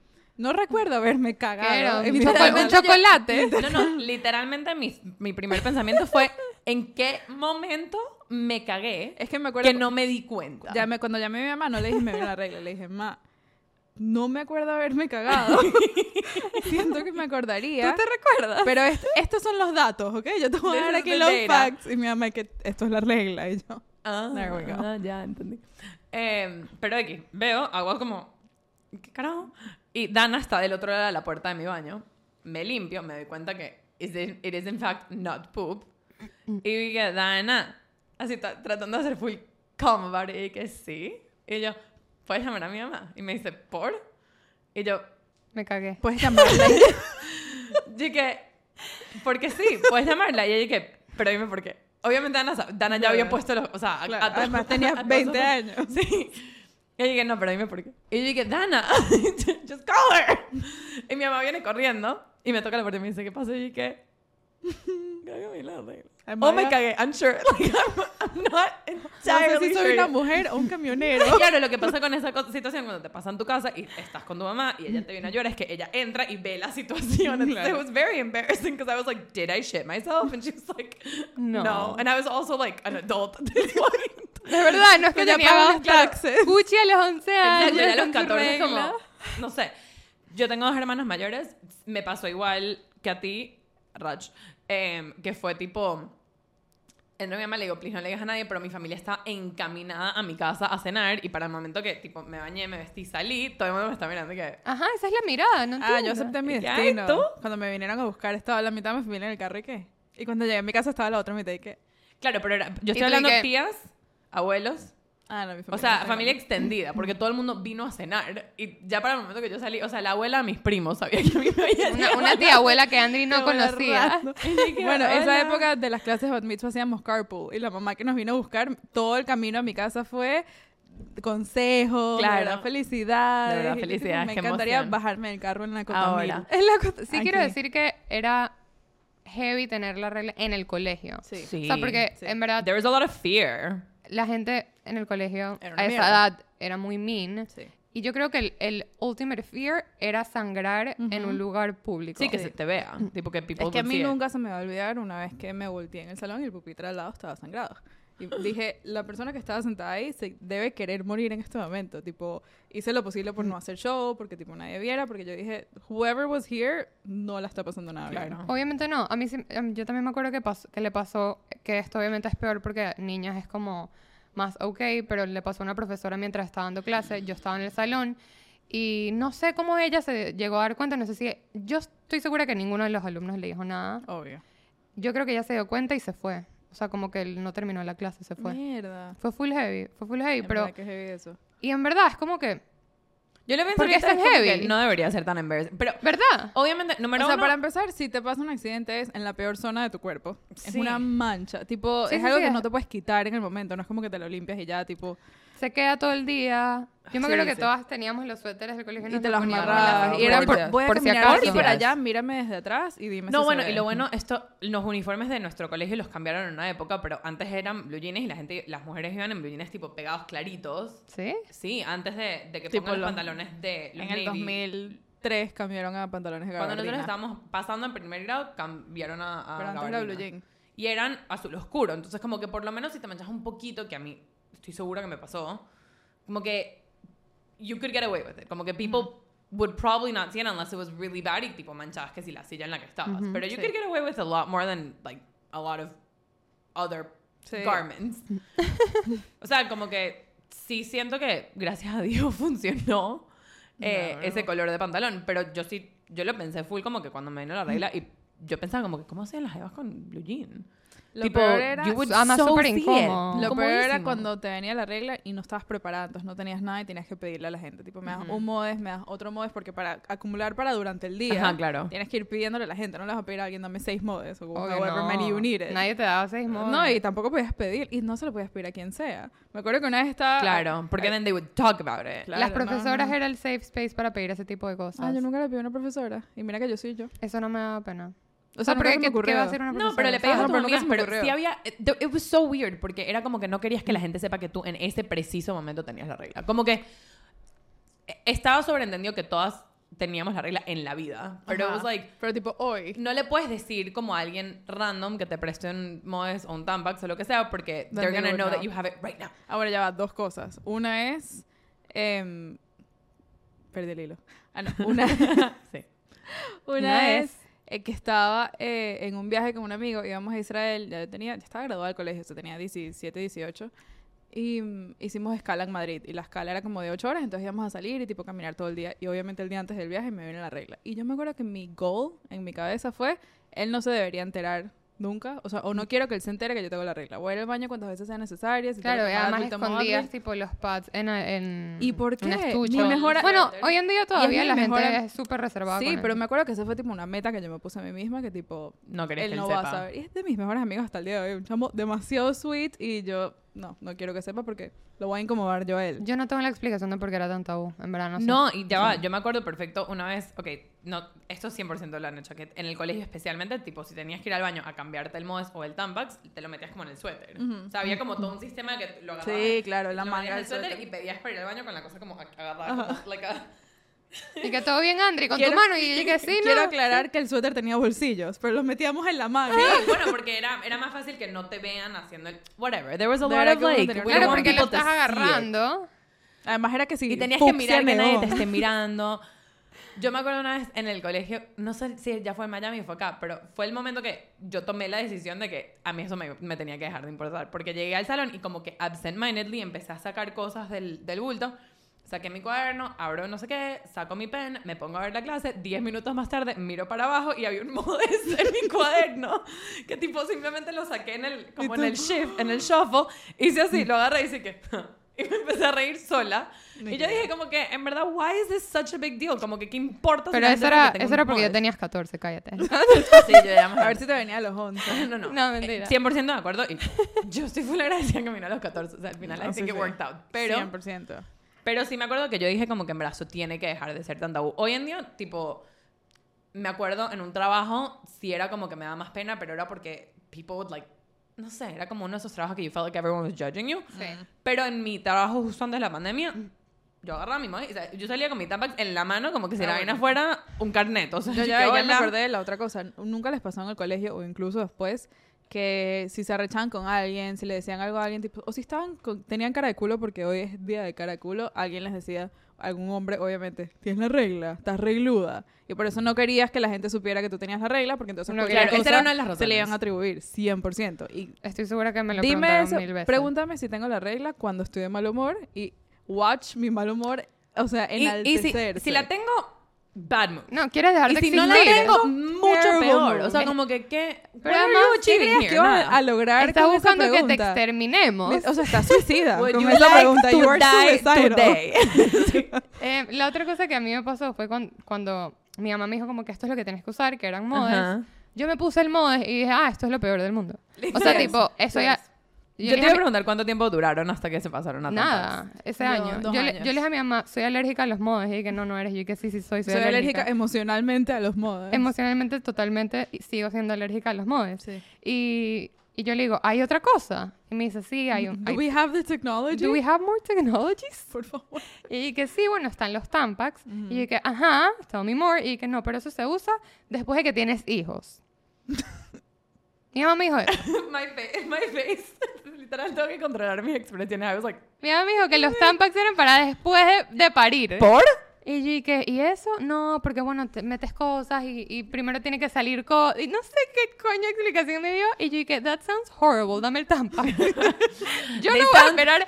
Speaker 1: No recuerdo haberme cagado. En
Speaker 5: ¿Un
Speaker 1: mi
Speaker 5: choco-
Speaker 1: pantalón.
Speaker 5: un chocolate?
Speaker 4: No, no, literalmente mi, mi primer pensamiento fue, ¿en qué momento me cagué
Speaker 1: Es que me acuerdo...
Speaker 4: que no me di cuenta?
Speaker 1: Ya me, cuando llamé a mi mamá, no le dije, me viene la regla. Le dije, ma, no me acuerdo haberme cagado. Siento que me acordaría.
Speaker 4: ¿Tú te recuerdas?
Speaker 1: Pero est- estos son los datos, ¿ok? Yo te voy a dar aquí los facts. Y mi mamá, que esto es la regla. Y yo,
Speaker 4: Ah,
Speaker 1: There we go.
Speaker 4: ah, ya entendí. Eh, pero aquí, veo, hago como, ¿qué carajo? Y Dana está del otro lado de la puerta de mi baño. Me limpio, me doy cuenta que it, is in fact not poop. Y dije, Dana, así tra- tratando de hacer full it, y que sí. Y yo, ¿puedes llamar a mi mamá? Y me dice, ¿por? Y yo,
Speaker 5: Me cagué.
Speaker 1: puedes llamarla.
Speaker 4: yo dije, porque sí, puedes llamarla. Y ella dije, pero dime por qué. Obviamente Dana, Dana ya había puesto los, o sea,
Speaker 1: Claro,
Speaker 4: a
Speaker 1: además
Speaker 4: a
Speaker 1: tenías
Speaker 4: todos
Speaker 1: 20
Speaker 4: sus-
Speaker 1: años.
Speaker 4: Sí. Y yo dije, no, pero dime por qué. Y yo dije, Dana, just call her. Y mi mamá viene corriendo y me toca la puerta y me dice, ¿qué pasó? Y yo dije, cágame la regla.
Speaker 1: Am
Speaker 4: Oh,
Speaker 1: I
Speaker 4: me cagué, I'm sure. Like, I'm, Not
Speaker 1: No
Speaker 4: entirely
Speaker 1: sé si soy una mujer o un camionero.
Speaker 4: Claro, lo que pasa con esa situación cuando te pasa en tu casa y estás con tu mamá y ella te viene a llorar es que ella entra y ve la situación. Entonces,
Speaker 1: Claro.
Speaker 4: It was very embarrassing because I was like, did I shit myself? And she was like, no.
Speaker 5: No.
Speaker 4: And I was also like an adult at this point.
Speaker 5: De verdad, no es que
Speaker 1: Ya
Speaker 5: tenía
Speaker 1: pagaba taxes.
Speaker 5: Gucci a los 11 años.
Speaker 4: Ya a los
Speaker 5: con su
Speaker 4: 14 como, no sé. Yo tengo dos hermanos mayores, me pasó igual que a ti, Raj, em, que fue tipo, mi mamá le digo, please no le digas a nadie, pero mi familia está encaminada a mi casa a cenar y para el momento que tipo me bañé, me vestí, salí, todo el mundo me está mirando que...
Speaker 5: Ajá, esa es la mirada, no
Speaker 1: Ah, yo
Speaker 5: entiendo.
Speaker 1: acepté mi destino.
Speaker 4: ¿Tú?
Speaker 1: Cuando me vinieron a buscar, estaba la mitad de mi familia en el carro y qué. Y cuando llegué a mi casa estaba la otra mitad y qué.
Speaker 4: Claro, pero era- yo
Speaker 5: ¿Y
Speaker 4: estoy hablando de tías, abuelos,
Speaker 1: Ah, no, mi familia.
Speaker 4: o sea,
Speaker 1: no
Speaker 4: familia extendida, porque todo el mundo vino a cenar y ya para el momento que yo salí, o sea, la abuela de mis primos sabía que a mí me había
Speaker 5: Una, una
Speaker 4: la-
Speaker 5: tía abuela que Andri no conocía.
Speaker 1: Bueno, esa época de las clases de bat mitzvah hacíamos carpool y la mamá que nos vino a buscar todo el camino a mi casa fue consejos,
Speaker 4: Claro.
Speaker 1: verdad, felicidades.
Speaker 4: De verdad, felicidades,
Speaker 1: Me encantaría
Speaker 4: emoción.
Speaker 1: bajarme del carro en la
Speaker 5: la cosa- Sí
Speaker 1: Aquí.
Speaker 5: quiero decir que era heavy tener la regla en el colegio.
Speaker 1: Sí.
Speaker 4: Sí.
Speaker 5: O sea, porque
Speaker 1: sí.
Speaker 5: en verdad
Speaker 4: There was a lot of fear.
Speaker 5: la gente en el colegio a esa
Speaker 1: mierda.
Speaker 5: edad era muy mean.
Speaker 1: Sí.
Speaker 5: Y yo creo que el, el ultimate fear era sangrar en un lugar público.
Speaker 4: Sí, que se te vea. Tipo que people
Speaker 1: Es que a mí
Speaker 4: see
Speaker 1: nunca se me va a olvidar una vez que me volteé en el salón y el pupitre al lado estaba sangrado. Y dije, la persona que estaba sentada ahí se debe querer morir en este momento. Tipo, hice lo posible por no hacer show, porque tipo nadie viera, porque yo dije, whoever was here no la está pasando nada bien.
Speaker 4: Claro.
Speaker 5: Obviamente no. A mí sí- a mí- yo también me acuerdo que, pasó, que le pasó, que esto obviamente es peor porque niñas es como más ok, pero le pasó a una profesora mientras estaba dando clase, yo estaba en el salón y no sé cómo ella se llegó a dar cuenta, no sé si, yo estoy segura que ninguno de los alumnos le dijo nada.
Speaker 1: Obvio.
Speaker 5: Yo creo que ella se dio cuenta y se fue. O sea, como que él no terminó la clase, se fue.
Speaker 1: Mierda.
Speaker 5: Fue full heavy, fue full heavy,
Speaker 1: En
Speaker 5: pero...
Speaker 1: verdad que heavy eso.
Speaker 5: Y en verdad es como que,
Speaker 4: Yo le pensé
Speaker 5: Porque
Speaker 4: que
Speaker 5: es tan heavy.
Speaker 4: no debería ser tan embarrassing. Pero,
Speaker 5: ¿verdad?
Speaker 4: obviamente, número
Speaker 1: o sea,
Speaker 4: uno...
Speaker 1: para empezar, si te pasa un accidente es en la peor zona de tu cuerpo. Es
Speaker 4: Sí.
Speaker 1: una mancha. Tipo,
Speaker 5: Sí,
Speaker 1: es
Speaker 5: sí,
Speaker 1: algo que
Speaker 5: es-
Speaker 1: no te puedes quitar en el momento. No es como que te lo limpias y ya, tipo...
Speaker 5: Se queda todo el día. Yo me
Speaker 1: Sí,
Speaker 5: acuerdo que
Speaker 1: sí.
Speaker 5: todas teníamos los suéteres del colegio
Speaker 1: Y
Speaker 5: nos
Speaker 1: te
Speaker 5: los
Speaker 1: amarrabas. Y era por,
Speaker 5: facultades.
Speaker 1: voy a
Speaker 5: Por si acaso.
Speaker 1: para allá, mírame desde atrás y dime
Speaker 4: No,
Speaker 1: si
Speaker 4: bueno,
Speaker 1: se
Speaker 4: y lo bueno, esto, los uniformes de nuestro colegio los cambiaron en una época, pero antes eran blue jeans y la gente, las mujeres iban en blue jeans tipo pegados claritos.
Speaker 5: ¿Sí?
Speaker 4: Sí, antes de, de que
Speaker 1: Tipo
Speaker 4: pongan los
Speaker 1: los-
Speaker 4: pantalones de los
Speaker 1: En el
Speaker 4: navy.
Speaker 1: 2003 cambiaron a pantalones de
Speaker 4: Cuando
Speaker 1: gabardina.
Speaker 4: nosotros estábamos pasando en primer grado, cambiaron a, a
Speaker 1: Pero antes era blue jean.
Speaker 4: Y eran azul oscuro. Entonces, como que por lo menos si te manchas un poquito, que a mí estoy segura que me pasó, como que you could get away with it. Como que people would probably not see it unless it was really bad y tipo manchabas que si la silla en la que estabas.
Speaker 5: Ujú,
Speaker 4: Pero you
Speaker 1: sí.
Speaker 4: could get away with a lot more than like a lot of other
Speaker 1: Sí.
Speaker 4: garments. o sea, como que sí siento que gracias a Dios funcionó eh,
Speaker 1: No,
Speaker 4: ese
Speaker 1: no.
Speaker 4: color de pantalón. Pero yo sí, yo lo pensé full como que cuando me vino la regla y yo pensaba como que, ¿cómo hacían las evas con blue jean?
Speaker 1: Lo
Speaker 4: tipo,
Speaker 1: peor era-
Speaker 4: you would so
Speaker 5: súper incómodo.
Speaker 1: Lo peor era cuando te venía la regla y no estabas preparada, entonces no tenías nada y tenías que pedirle a la gente. Tipo, me das un modes, me das otro modes, porque para acumular para durante el día,
Speaker 4: Ajá, claro.
Speaker 1: tienes que ir pidiéndole a la gente. No le vas a pedir a alguien, dame seis modes o however many you
Speaker 5: no.
Speaker 1: need it.
Speaker 5: Nadie te daba seis modos.
Speaker 1: No, y tampoco podías pedir, y no se lo podías pedir a quien sea. Me acuerdo que una vez estaba...
Speaker 4: Claro, porque then they would talk about it.
Speaker 1: Claro,
Speaker 5: Las
Speaker 1: no,
Speaker 5: profesoras
Speaker 1: no.
Speaker 5: era el safe space para pedir ese tipo de cosas.
Speaker 1: Ah, yo nunca le pedí a una profesora. Y mira que yo soy yo.
Speaker 5: Eso no me da pena.
Speaker 1: O sea,
Speaker 5: porque ¿qué- ¿qué
Speaker 1: ocurrió.
Speaker 5: va a hacer una
Speaker 4: No, pero le
Speaker 5: profesora?
Speaker 4: pedías a
Speaker 1: Ah,
Speaker 4: tus
Speaker 1: pero nunca
Speaker 4: amigas, pero
Speaker 1: ocurrió.
Speaker 4: sí había... It, it was so weird, porque era como que no querías que la gente sepa que tú en ese preciso momento tenías la regla. Como que eh, estaba sobreentendido que todas teníamos la regla en la vida. Pero it was like...
Speaker 1: Pero tipo, hoy.
Speaker 4: No le puedes decir como a alguien random que te preste un Moes o un Tampax o lo que sea porque
Speaker 1: Then
Speaker 4: they're
Speaker 1: they
Speaker 4: gonna know that you have it right now.
Speaker 1: Ahora ya va, dos cosas. Una es... em, perdí el hilo. Ah, no. Una,
Speaker 4: Sí.
Speaker 1: una
Speaker 5: Una
Speaker 1: es eh, que estaba eh, en un viaje con un amigo, íbamos a Israel, ya tenía, ya estaba graduado del colegio, o tenía 17, 18, y mm, hicimos escala en Madrid, y la escala era como de 8 horas, entonces íbamos a salir y tipo caminar todo el día, y obviamente el día antes del viaje me viene la regla. Y yo me acuerdo que mi goal en mi cabeza fue, él no se debería enterar nunca, o sea, o no quiero que él se entere que yo tengo la regla. Voy a ir al baño cuantas veces sea si tengo
Speaker 5: Claro, y además escondías tipo los pads en, en
Speaker 1: ¿Y por
Speaker 5: un
Speaker 1: qué? Mi mejor-
Speaker 5: Bueno, hoy en día todavía la
Speaker 1: mejor
Speaker 5: gente es súper reservada
Speaker 1: Sí,
Speaker 5: con
Speaker 1: pero
Speaker 5: eso.
Speaker 1: me acuerdo que esa fue tipo una meta que yo me puse a mí misma, que tipo,
Speaker 4: No querías
Speaker 1: él
Speaker 4: que él
Speaker 1: no
Speaker 4: sepa.
Speaker 1: va a saber. Y es de mis mejores amigos hasta el día de hoy. Un chamo demasiado sweet y yo, no, no quiero que sepa porque lo voy a incomodar yo a él.
Speaker 5: Yo no tengo la explicación de por qué era tan tabú, en verdad, no sé.
Speaker 4: No, y ya va, yo me acuerdo perfecto una vez, ok, no, esto 100% lo han hecho, que en el colegio especialmente, tipo, si tenías que ir al baño a cambiarte el Moes o el Tampax, te lo metías como en el suéter.
Speaker 1: Ujú.
Speaker 4: O sea, había como todo un sistema que lo agarrabas.
Speaker 1: Sí, claro, la manga del
Speaker 4: suéter,
Speaker 1: suéter.
Speaker 4: y pedías para ir al baño con la cosa como ag- agarrada, como, like a-
Speaker 5: Y que todo bien, Andri, con
Speaker 1: Quiero-
Speaker 5: tu mano. Y yo que sí, ¿no?
Speaker 1: Quiero aclarar que el suéter tenía bolsillos, pero los metíamos en la manga.
Speaker 4: Sí, bueno, porque era, era más fácil que no te vean haciendo el... Whatever, there was a lot of like... we
Speaker 5: Claro, porque lo estás agarrando.
Speaker 1: Además era que si
Speaker 4: Y tenías que mirar que nadie te esté mirando. Yo me acuerdo una vez en el colegio, no sé si ya fue en Miami o fue acá, pero fue el momento que yo tomé la decisión de que a mí eso me, me tenía que dejar de importar. Porque llegué al salón y como que absent-mindedly empecé a sacar cosas del, del bulto. Saqué mi cuaderno, abro no sé qué, saco mi pen, me pongo a ver la clase. Diez minutos más tarde miro para abajo y había un modes en mi cuaderno que tipo simplemente lo saqué en el, como en el shift, en el shuffle. Hice así, lo agarré y hice que... Y me empecé a reír sola. Y yo dije como que, en verdad, why is this such a big deal? Como que, ¿qué importa? si
Speaker 5: Pero
Speaker 4: la
Speaker 5: eso era, eso era porque ya
Speaker 4: modes?
Speaker 5: tenías 14, cállate.
Speaker 4: Sí, yo ya
Speaker 1: A ver si te venía a los 11.
Speaker 4: No, no.
Speaker 5: No, mentira.
Speaker 4: Eh, 100% de acuerdo. Y yo estoy full agradecida que vine a los 14. O sea, al final, I
Speaker 1: No,
Speaker 4: think
Speaker 1: sí,
Speaker 4: it
Speaker 1: sí.
Speaker 4: worked out. Pero,
Speaker 1: 100%.
Speaker 4: Pero sí me acuerdo que yo dije como que en brazo tiene que dejar de ser tan tabú. Hoy en día, tipo, me acuerdo en un trabajo, sí era como que me daba más pena, pero era porque people would like, no sé, era como uno de esos trabajos que you felt like everyone was judging you.
Speaker 5: Sí.
Speaker 4: Pero en mi trabajo justo antes de la pandemia, yo agarraba mi móvil, o sea, yo salía con mi Tampax en la mano como que si
Speaker 1: Ah,
Speaker 4: la vaina
Speaker 1: bueno.
Speaker 4: fuera un carnet. O sea,
Speaker 1: Yo ya, ya me acordé de la otra cosa. Nunca les pasó en el colegio o incluso después que si se arrechaban con alguien, si le decían algo a alguien, tipo, o si estaban con- tenían cara de culo porque hoy es día de cara de culo, alguien les decía, algún hombre, obviamente, tienes la regla, estás regluda. Y por eso no querías que la gente supiera que tú tenías la regla, porque entonces
Speaker 5: No,
Speaker 1: cualquier
Speaker 4: claro, esa era una de las
Speaker 1: se le iban a atribuir 100%. Y
Speaker 5: Estoy segura que me lo
Speaker 1: dime eso,
Speaker 5: mil veces.
Speaker 1: pregúntame si tengo la regla cuando estoy de mal humor y watch mi mal humor, o sea,
Speaker 4: Y, y si,
Speaker 1: enaltecerse.
Speaker 4: si la tengo, bad mood.
Speaker 5: No, quieres dejar
Speaker 4: Y
Speaker 5: de
Speaker 4: si no la
Speaker 5: existir.
Speaker 4: tengo, mucho
Speaker 1: Terrible
Speaker 4: peor. O sea, como que, ¿qué?
Speaker 5: Pero además,
Speaker 1: ¿Qué
Speaker 4: achieving
Speaker 1: creías
Speaker 4: here?
Speaker 1: que iba
Speaker 4: Nada.
Speaker 1: a lograr
Speaker 5: Estás
Speaker 1: con esa
Speaker 5: buscando que te exterminemos.
Speaker 1: O sea, está suicida con
Speaker 4: you
Speaker 1: esa
Speaker 4: like
Speaker 1: pregunta.
Speaker 4: to
Speaker 1: You are
Speaker 4: die
Speaker 1: suicidal.
Speaker 4: today?
Speaker 5: Eh, la otra cosa que a mí me pasó fue cuan- cuando, mi mamá me dijo como que esto es lo que tienes que usar, que eran modes. Yo me puse el modes y dije, ah, esto es lo peor del mundo. O sea, tipo, eso ya...
Speaker 4: Yo, te iba
Speaker 5: a
Speaker 4: preguntar cuánto tiempo duraron hasta que se pasaron a
Speaker 5: Nada, ese
Speaker 1: No,
Speaker 5: año. Yo le, yo le dije a mi mamá, soy alérgica a los modes. Y que no, no eres. Y que sí, sí soy, soy,
Speaker 1: Soy alérgica
Speaker 5: alérgica.
Speaker 1: emocionalmente a los modos.
Speaker 5: Emocionalmente, totalmente, y sigo siendo alérgica a los modes.
Speaker 1: Sí.
Speaker 5: Y, y yo le digo, ¿hay otra cosa? Y me dice, sí, hay un...
Speaker 1: Do
Speaker 5: hay-
Speaker 1: we have the technology?
Speaker 5: Do we have more technologies?
Speaker 1: Por favor.
Speaker 5: Y que sí, bueno, están los Tampax. Y que, ajá, tell me more. Y que no, pero eso se usa después de que tienes hijos. Mi mamá me dijo eso.
Speaker 4: my face, my face. Literal, tengo que controlar mis expresiones. I was like,
Speaker 5: Mi mamá me dijo que los Tampax eran para después de, de parir.
Speaker 4: ¿por?
Speaker 5: Y yo, ¿y qué? ¿Y eso? No, porque bueno, te metes cosas y, y primero tiene que salir cosas. Y no sé qué coño explicación me dio. Y yo dije, that sounds horrible, dame el Tampax. yo
Speaker 4: They
Speaker 5: no voy a
Speaker 4: sound-
Speaker 5: esperar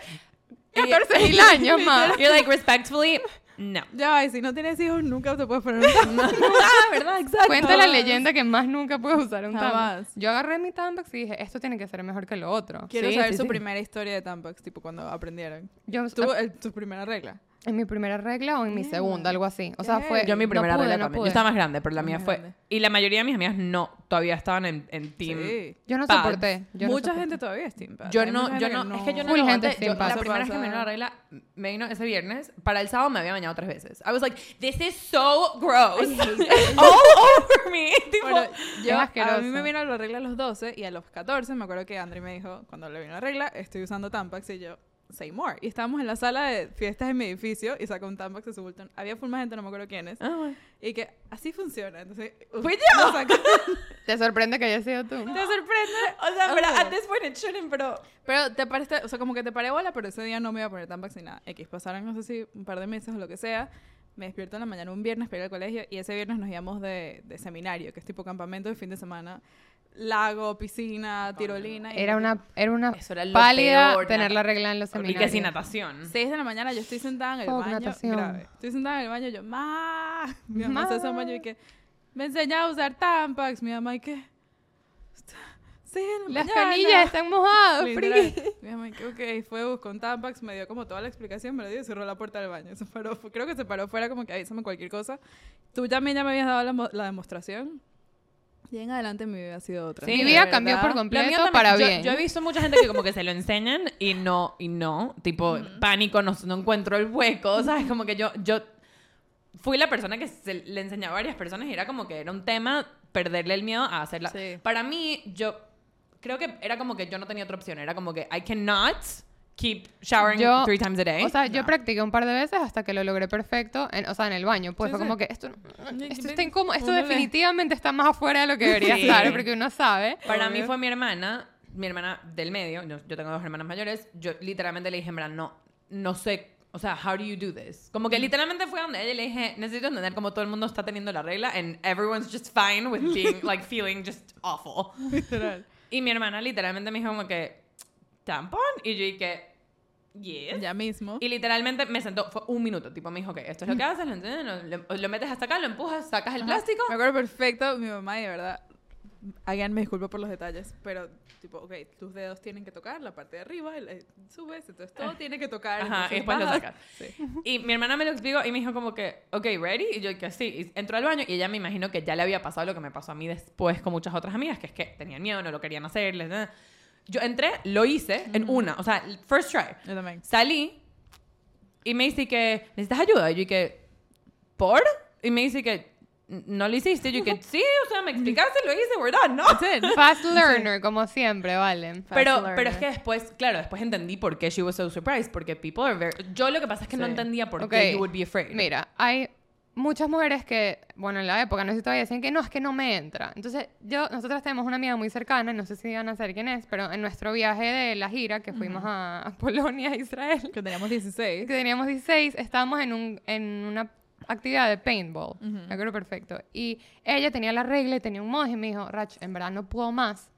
Speaker 5: 14 mil años más.
Speaker 4: You're like, respectfully, no.
Speaker 1: Ya, y si no tienes hijos, nunca te puedes poner un Tampax.
Speaker 4: ah, ¿verdad? Exacto.
Speaker 5: Cuenta la leyenda que más nunca puedes usar un Tampax. Yo agarré mi Tampax y dije, esto tiene que ser mejor que lo otro.
Speaker 1: Quiero
Speaker 4: Sí,
Speaker 1: saber
Speaker 4: sí,
Speaker 1: su
Speaker 4: sí.
Speaker 1: primera historia de Tampax, tipo cuando aprendieron.
Speaker 5: Yo,
Speaker 1: Tu, el- tu primera regla.
Speaker 5: ¿En mi primera regla o en mi segunda? Algo así. O sea, fue...
Speaker 4: Yo mi
Speaker 5: no
Speaker 4: primera
Speaker 5: pude,
Speaker 4: regla
Speaker 5: no
Speaker 4: también.
Speaker 5: pude.
Speaker 4: Yo estaba más grande, pero la
Speaker 1: Más
Speaker 4: mía fue...
Speaker 1: grande.
Speaker 4: Y la mayoría de mis amigas no, todavía estaban en, en team.
Speaker 1: Sí.
Speaker 5: Yo no
Speaker 4: pads.
Speaker 5: soporté. Yo no
Speaker 1: Mucha
Speaker 5: soporté.
Speaker 1: gente todavía es Team Pads.
Speaker 4: Yo no, yo no,
Speaker 1: que
Speaker 4: es que yo no
Speaker 5: Full gente.
Speaker 4: Yo- La primera vez que me vino la regla, me vino ese viernes. Para el sábado me había bañado tres veces. I was like, this is so gross. All over me. Tipo,
Speaker 1: Bueno, yo, a mí me vino la regla a los 12 y a los 14 me acuerdo que Andri me dijo, cuando le vino la regla, estoy usando Tampax y yo, say more. Y estábamos en la sala de fiestas en mi edificio y sacó un Tampax de su bulto. Había full más gente, no me acuerdo quiénes.
Speaker 4: Ah, bueno.
Speaker 1: Y que así funciona. Entonces,
Speaker 4: Fui
Speaker 1: yo. Sacó.
Speaker 5: ¿Te sorprende que haya sido tú?
Speaker 1: ¿Te sorprende?
Speaker 4: O sea, pero
Speaker 1: Oh.
Speaker 4: at this point it shouldn't, pero...
Speaker 1: Pero te parece, o sea, como que te paré bola, pero ese día no me iba a poner Tampax ni nada. X, pasaron, no sé si un par de meses o lo que sea. Me despierto en la mañana un viernes para ir al colegio y ese viernes nos íbamos de, de seminario, que es tipo campamento de fin de semana. Lago, piscina, tirolina. y
Speaker 5: Era una, era una
Speaker 4: Eso era lo
Speaker 5: pálida
Speaker 4: peor,
Speaker 5: tener la regla en los
Speaker 4: Y
Speaker 5: seminarios.
Speaker 4: que sin natación.
Speaker 1: 6 de la mañana yo estoy sentada en el
Speaker 5: Fuck,
Speaker 1: baño.
Speaker 5: natación.
Speaker 1: Grave. Estoy sentada en el baño yo, ma. Mi mamá
Speaker 5: Ma.
Speaker 1: se asoma yo y que me enseña a usar Tampax. Mi mamá y que. Sí, en la
Speaker 5: Las
Speaker 1: mañana".
Speaker 5: canillas están mojadas.
Speaker 1: Mi mamá y que, ok, fue, buscó un Tampax, me dio como toda la explicación, me lo dio y cerró la puerta del baño. Se paró, creo que se paró fuera como que avísame cualquier cosa. Tú también ya me habías dado la, la demostración. Y en adelante mi vida ha sido otra.
Speaker 4: Sí,
Speaker 5: Mi vida cambió por completo
Speaker 4: también-
Speaker 5: para
Speaker 4: yo,
Speaker 5: bien.
Speaker 4: Yo he visto mucha gente que como que se lo enseñan y no, y no. Tipo, pánico, no, no encuentro el hueco, ¿sabes? Como que yo, yo fui la persona que se le enseñaba a varias personas y era como que era un tema perderle el miedo a hacerla.
Speaker 1: Sí.
Speaker 4: Para mí, yo creo que era como que yo no tenía otra opción. Era como que I cannot keep showering
Speaker 5: Yo-
Speaker 4: three times a day.
Speaker 5: O sea, yo
Speaker 1: No.
Speaker 5: practiqué un par de veces hasta que lo logré perfecto, en- o sea, en el baño. Pues
Speaker 1: Sí,
Speaker 5: fue
Speaker 1: sí.
Speaker 5: como que esto, esto está incómodo, esto definitivamente está más afuera de lo que debería
Speaker 4: Sí.
Speaker 5: estar, porque uno sabe.
Speaker 4: Para mí fue mi hermana, mi hermana del medio, yo, yo tengo dos hermanas mayores, yo literalmente le dije, en verdad, no, no sé, o sea, how do you do this? Como que literalmente fue donde ella y le dije, necesito entender cómo todo el mundo está teniendo la regla and everyone's just fine with being, like, feeling just awful.
Speaker 1: Literal.
Speaker 4: Y mi hermana literalmente me dijo como que, tampón, y yo dije, yes.
Speaker 1: Ya mismo.
Speaker 4: Y literalmente me sentó, fue un minuto, tipo, me dijo que esto es lo que haces, lo entiendes, lo, lo- metes hasta acá, lo empujas, sacas el
Speaker 1: Ajá.
Speaker 4: plástico.
Speaker 1: Me acuerdo perfecto, mi mamá, y de verdad, again, me disculpo por los detalles, pero tipo, ok, tus dedos tienen que tocar la parte de arriba, el- eh, subes, entonces todo tiene que tocar.
Speaker 4: Ajá, y después lo sacas.
Speaker 1: Sí.
Speaker 4: Y mi hermana me lo explicó y me dijo como que, ok, ready? Y yo que sí. Y entró al baño y ella me imagino que ya le había pasado lo que me pasó a mí después con muchas otras amigas, que es que tenían miedo, no lo querían hacer. les- eh. Yo entré, lo hice en una, o sea, first try.
Speaker 1: Yo también.
Speaker 4: Salí y me dice que, ¿necesitas ayuda? Y yo que, ¿por? Y me dice que, ¿no lo hiciste? Y yo que, sí, o sea, me explicaste, lo hice, we're done, ¿no?
Speaker 5: Fast learner, como siempre, vale.
Speaker 1: Fast
Speaker 4: Pero,
Speaker 1: learner.
Speaker 4: pero es que después, claro, después entendí por qué she was so surprised, porque people are very... Yo lo que pasa es que no entendía por qué you would be afraid.
Speaker 5: Mira, hay muchas mujeres que, bueno, en la época, no sé si todavía decían que no, es que no me entra. Entonces, yo, nosotras tenemos una amiga muy cercana, no sé si van a saber quién es, pero en nuestro viaje de la gira, que fuimos a, a Polonia, Israel,
Speaker 1: Que teníamos 16.
Speaker 5: que teníamos 16, estábamos en, un, en una actividad de paintball, me acuerdo perfecto. Y ella tenía la regla y tenía un monje y me dijo, Rach, en verdad no puedo más.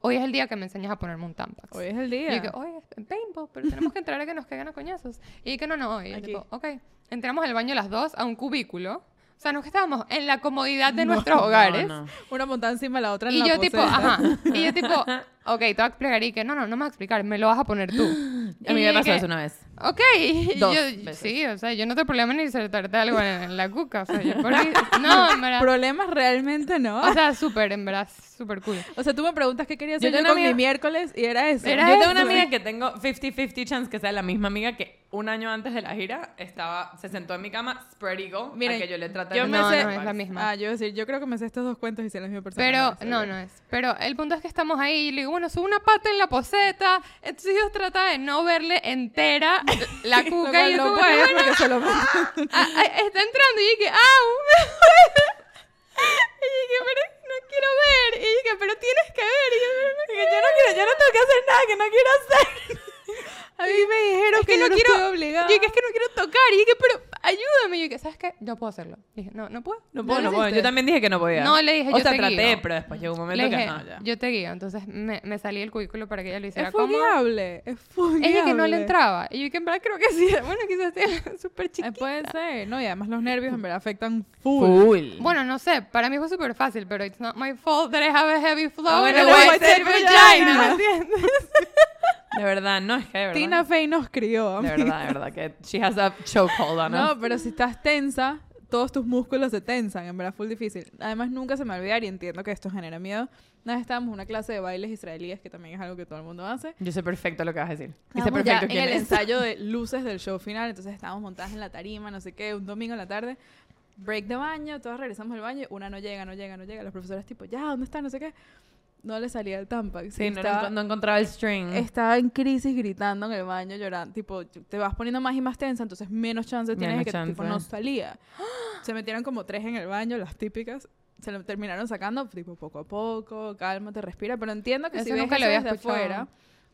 Speaker 5: Hoy es el día que me enseñas a ponerme un Tampax.
Speaker 1: Hoy es el
Speaker 5: Y
Speaker 1: día.
Speaker 5: yo que, oye, en paintball, pero tenemos que entrar a que nos caigan a coñazos. Y que no, no, hoy.
Speaker 1: Aquí.
Speaker 5: Tipo, ok. Entramos al baño las dos a un cubículo. O sea, no que estábamos en la comodidad de nuestros hogares.
Speaker 4: No, no.
Speaker 1: Una montada encima de la otra en
Speaker 5: Y
Speaker 1: la
Speaker 5: yo tipo,
Speaker 1: poseta.
Speaker 5: ajá. Y yo tipo, ok, te voy a explicar. Y que, no, no, no me vas a explicar, me lo vas a poner tú.
Speaker 4: A mí me
Speaker 5: yo
Speaker 4: pasó
Speaker 5: que,
Speaker 4: eso una vez.
Speaker 5: Ok.
Speaker 4: Dos
Speaker 5: yo,
Speaker 4: veces.
Speaker 5: sí, o sea, yo no tengo problema en insertarte algo en, en la cuca. O sea, yo por mí- No, en verdad.
Speaker 1: Problemas realmente no.
Speaker 5: O sea, súper, en verdad, súper cool.
Speaker 1: O sea, tú me preguntas qué quería
Speaker 4: Yo
Speaker 1: hacer yo,
Speaker 4: tengo
Speaker 1: con
Speaker 4: una
Speaker 1: mi
Speaker 4: amiga-
Speaker 1: miércoles y era eso.
Speaker 5: Era
Speaker 4: Yo tengo una
Speaker 5: eso.
Speaker 4: amiga que tengo 50-50 chance que sea la misma amiga que un año antes de la gira estaba, se sentó en mi cama, spread eagle,
Speaker 1: Miren,
Speaker 4: a que yo le traté
Speaker 1: yo
Speaker 4: de
Speaker 1: me
Speaker 5: No,
Speaker 1: sé-
Speaker 5: no, es la misma.
Speaker 1: Ah, yo decir, yo creo que me sé estos dos cuentos y sé la misma persona.
Speaker 5: Pero, no, no es. Pero el punto es que estamos ahí y le digo, bueno, sube una pata en la poseta. Entonces Dios trata de no verle entera la
Speaker 1: Lo
Speaker 5: cuca y yo
Speaker 1: no
Speaker 5: como,
Speaker 1: puedes
Speaker 5: "Bueno,
Speaker 1: porque se lo
Speaker 5: ah, ah, está entrando y dije, ¡au! y dije, pero no quiero ver. Y dije, pero tienes que ver. Y yo, "Pero no quiero
Speaker 1: yo no quiero, yo no tengo que hacer nada que no quiero hacer. A mí me dijeron
Speaker 5: Es
Speaker 1: que,
Speaker 5: no
Speaker 1: no
Speaker 5: quiero-
Speaker 1: estoy obligada.
Speaker 5: Yo dije, es que no quiero tocar. Y dije, pero ayúdame. Y yo dije, ¿sabes qué? No puedo hacerlo. dije, no, no puedo.
Speaker 4: No
Speaker 1: ¿No
Speaker 4: puedo, no puedo. Yo también dije que no podía.
Speaker 5: No, le dije,
Speaker 4: O
Speaker 5: yo
Speaker 4: sea,
Speaker 5: te
Speaker 4: traté,
Speaker 5: guío.
Speaker 4: pero después llegó un momento
Speaker 5: Le
Speaker 4: que
Speaker 5: dije,
Speaker 4: no, ya.
Speaker 5: yo te guío. Entonces me, me salí del cubículo para que ella lo hiciera
Speaker 1: Es
Speaker 5: cómodo.
Speaker 1: fogueable, es fogueable.
Speaker 5: Ella que no le entraba. Y yo que en verdad creo que sí. Bueno, quizás sea súper
Speaker 1: Eh,
Speaker 5: chiquita.
Speaker 1: puede ser, no, y además los nervios en verdad afectan full.
Speaker 4: Full.
Speaker 5: Bueno, no sé. Para mí fue súper fácil, pero it's not my fault that I have a heavy flow
Speaker 4: Ah,
Speaker 5: in
Speaker 4: bueno,
Speaker 5: a
Speaker 4: white
Speaker 5: white
Speaker 1: said
Speaker 5: vagina.
Speaker 1: vagina.
Speaker 5: ¿me entiendes?
Speaker 4: De verdad, no, es que de verdad.
Speaker 1: Tina Fey nos crió.
Speaker 4: De
Speaker 1: amiga.
Speaker 4: verdad, de verdad, que she has a chokehold on us.
Speaker 1: No, pero si estás tensa, todos tus músculos se tensan, en verdad, full difícil. Además, nunca se me olvidar y entiendo que esto genera miedo. Una vez estábamos en una clase de bailes israelíes, que también es algo que todo el mundo hace.
Speaker 4: Yo sé perfecto lo que vas a decir. Y sé
Speaker 1: Estábamos ya
Speaker 4: perfecto
Speaker 1: en el
Speaker 4: es.
Speaker 1: ensayo de luces del show final, entonces estábamos montadas en la tarima, no sé qué, un domingo en la tarde. Break de baño, todos regresamos al baño, una no llega, no llega, no llega. Los profesores tipo, ya, ¿dónde está? No sé qué. No le salía el Tampax.
Speaker 4: Sí, no,
Speaker 1: estaba-
Speaker 4: no encontraba el string.
Speaker 1: estaba en crisis gritando en el baño, llorando. Tipo, te vas poniendo más y más tensa, entonces menos chance tienes de que tipo, no salía. Se metieron como tres en el baño, las típicas. Se lo terminaron sacando, tipo, poco a poco, cálmate, respira. Pero entiendo que
Speaker 5: Eso
Speaker 1: si ves
Speaker 5: nunca lo
Speaker 1: eso
Speaker 5: había
Speaker 1: desde
Speaker 5: escuchado.
Speaker 1: afuera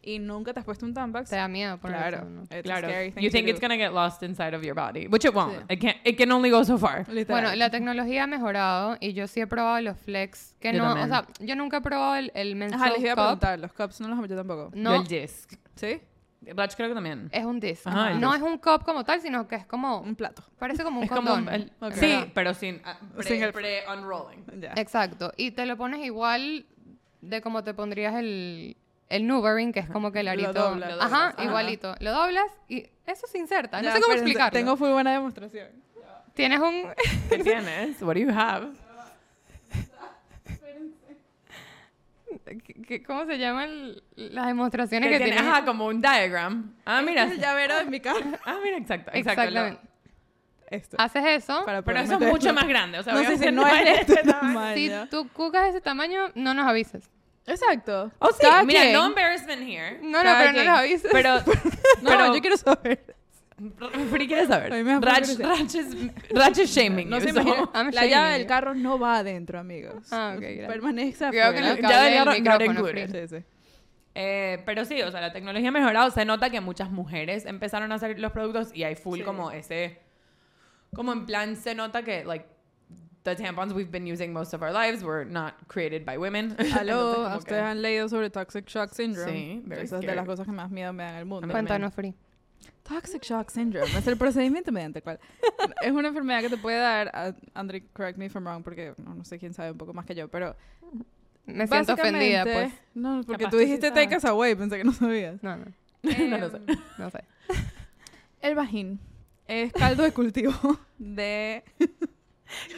Speaker 1: y nunca te has puesto un Tampax,
Speaker 5: Te da miedo poner
Speaker 1: claro,
Speaker 5: eso, ¿no?
Speaker 1: it's
Speaker 4: Claro.
Speaker 1: scary thing
Speaker 4: You
Speaker 1: to
Speaker 4: think
Speaker 1: do.
Speaker 4: it's gonna get lost inside of your body, which it won't.
Speaker 1: Sí.
Speaker 4: It, can't, it can only go so far.
Speaker 1: Literal.
Speaker 5: Bueno, la tecnología ha mejorado y yo sí he probado los flex. Que
Speaker 4: Yo
Speaker 5: no,
Speaker 4: también.
Speaker 5: o sea, yo nunca he probado el, el menstrual
Speaker 1: Ajá, les iba a
Speaker 5: cup.
Speaker 1: preguntar, los cups no los metí tampoco.
Speaker 4: Yo
Speaker 5: No,
Speaker 4: el disc.
Speaker 1: ¿Sí?
Speaker 4: Rach creo que también.
Speaker 5: es un disc.
Speaker 4: Ajá,
Speaker 5: no
Speaker 4: disc.
Speaker 5: es un cup como tal, sino que es como,
Speaker 1: Un plato.
Speaker 5: parece como un
Speaker 4: Es como
Speaker 5: condón.
Speaker 4: el-
Speaker 1: Ok.
Speaker 4: Sí,
Speaker 5: ¿verdad?
Speaker 4: pero sin, ah, pre,
Speaker 1: Sin el-
Speaker 4: pre-unrolling.
Speaker 1: Ya.
Speaker 5: Exacto. Y te lo pones igual de como te pondrías el, el Nuvaring, que es como que el
Speaker 1: Lo
Speaker 5: arito.
Speaker 1: doblas. Lo
Speaker 5: Ajá,
Speaker 1: doblas, ajá.
Speaker 5: igualito. Lo doblas y eso se inserta. No
Speaker 1: Ya,
Speaker 5: sé cómo explicarlo.
Speaker 1: Tengo muy buena demostración.
Speaker 5: Tienes un...
Speaker 4: ¿Qué tienes? What do you have?
Speaker 5: ¿qué- ¿Cómo se llaman las demostraciones
Speaker 4: Que
Speaker 5: que,
Speaker 4: tiene,
Speaker 5: tienes?
Speaker 4: ajá, como un diagram. Ah, mira.
Speaker 1: Este es el llavero de mi cara.
Speaker 4: Ah, mira, exacto. Exacto. lo-
Speaker 5: Exactamente.
Speaker 1: Esto.
Speaker 5: Haces eso.
Speaker 1: Para
Speaker 4: Pero eso es mucho más grande. O sea,
Speaker 1: No sé si
Speaker 4: obviamente
Speaker 1: no es este tamaño.
Speaker 5: Si tu cuca es de ese tamaño, no nos avises.
Speaker 1: Exacto.
Speaker 4: Oh, sí.
Speaker 1: Cada
Speaker 4: Mira,
Speaker 1: quien.
Speaker 4: no embarrassment here.
Speaker 5: No, no,
Speaker 1: Cada
Speaker 5: pero
Speaker 1: quien.
Speaker 5: no nos avises.
Speaker 4: Pero,
Speaker 1: No,
Speaker 4: pero
Speaker 1: yo quiero saber.
Speaker 4: Free quiere saber. Es, es shaming
Speaker 1: No se
Speaker 4: so-
Speaker 1: imaginen.
Speaker 5: I'm
Speaker 1: La llave del carro no va adentro, amigos.
Speaker 5: Ah, ok, gracias.
Speaker 1: Permanece afuera.
Speaker 5: el
Speaker 4: Ya
Speaker 5: cable
Speaker 4: debería
Speaker 5: del
Speaker 4: included.
Speaker 5: Free.
Speaker 1: Sí, sí.
Speaker 4: Eh, pero sí, o sea, la tecnología ha mejorado. Se nota que muchas mujeres empezaron a hacer los productos y hay full
Speaker 1: Sí.
Speaker 4: como ese... Como en plan, se nota que, like, the tampons we've been using most of our lives were not created by women.
Speaker 1: Aló, ustedes han leído sobre Toxic Shock Syndrome.
Speaker 4: Sí, very
Speaker 1: Esa es de las cosas que más miedo me dan en el mundo.
Speaker 5: Cuéntanos, Free.
Speaker 1: Toxic Shock Syndrome es el procedimiento mediante el cual es una enfermedad que te puede dar, a- Andre, correct me if I'm wrong, porque no, no sé quién sabe un poco más que yo, pero
Speaker 5: Me siento ofendida, pues.
Speaker 1: No, porque
Speaker 4: Capaz
Speaker 1: tú
Speaker 4: sí
Speaker 1: dijiste
Speaker 4: sabes.
Speaker 1: take us away, pensé que no sabías.
Speaker 5: No, no.
Speaker 4: No lo sé.
Speaker 1: Em,
Speaker 5: No sé.
Speaker 1: El vagín es caldo de cultivo de,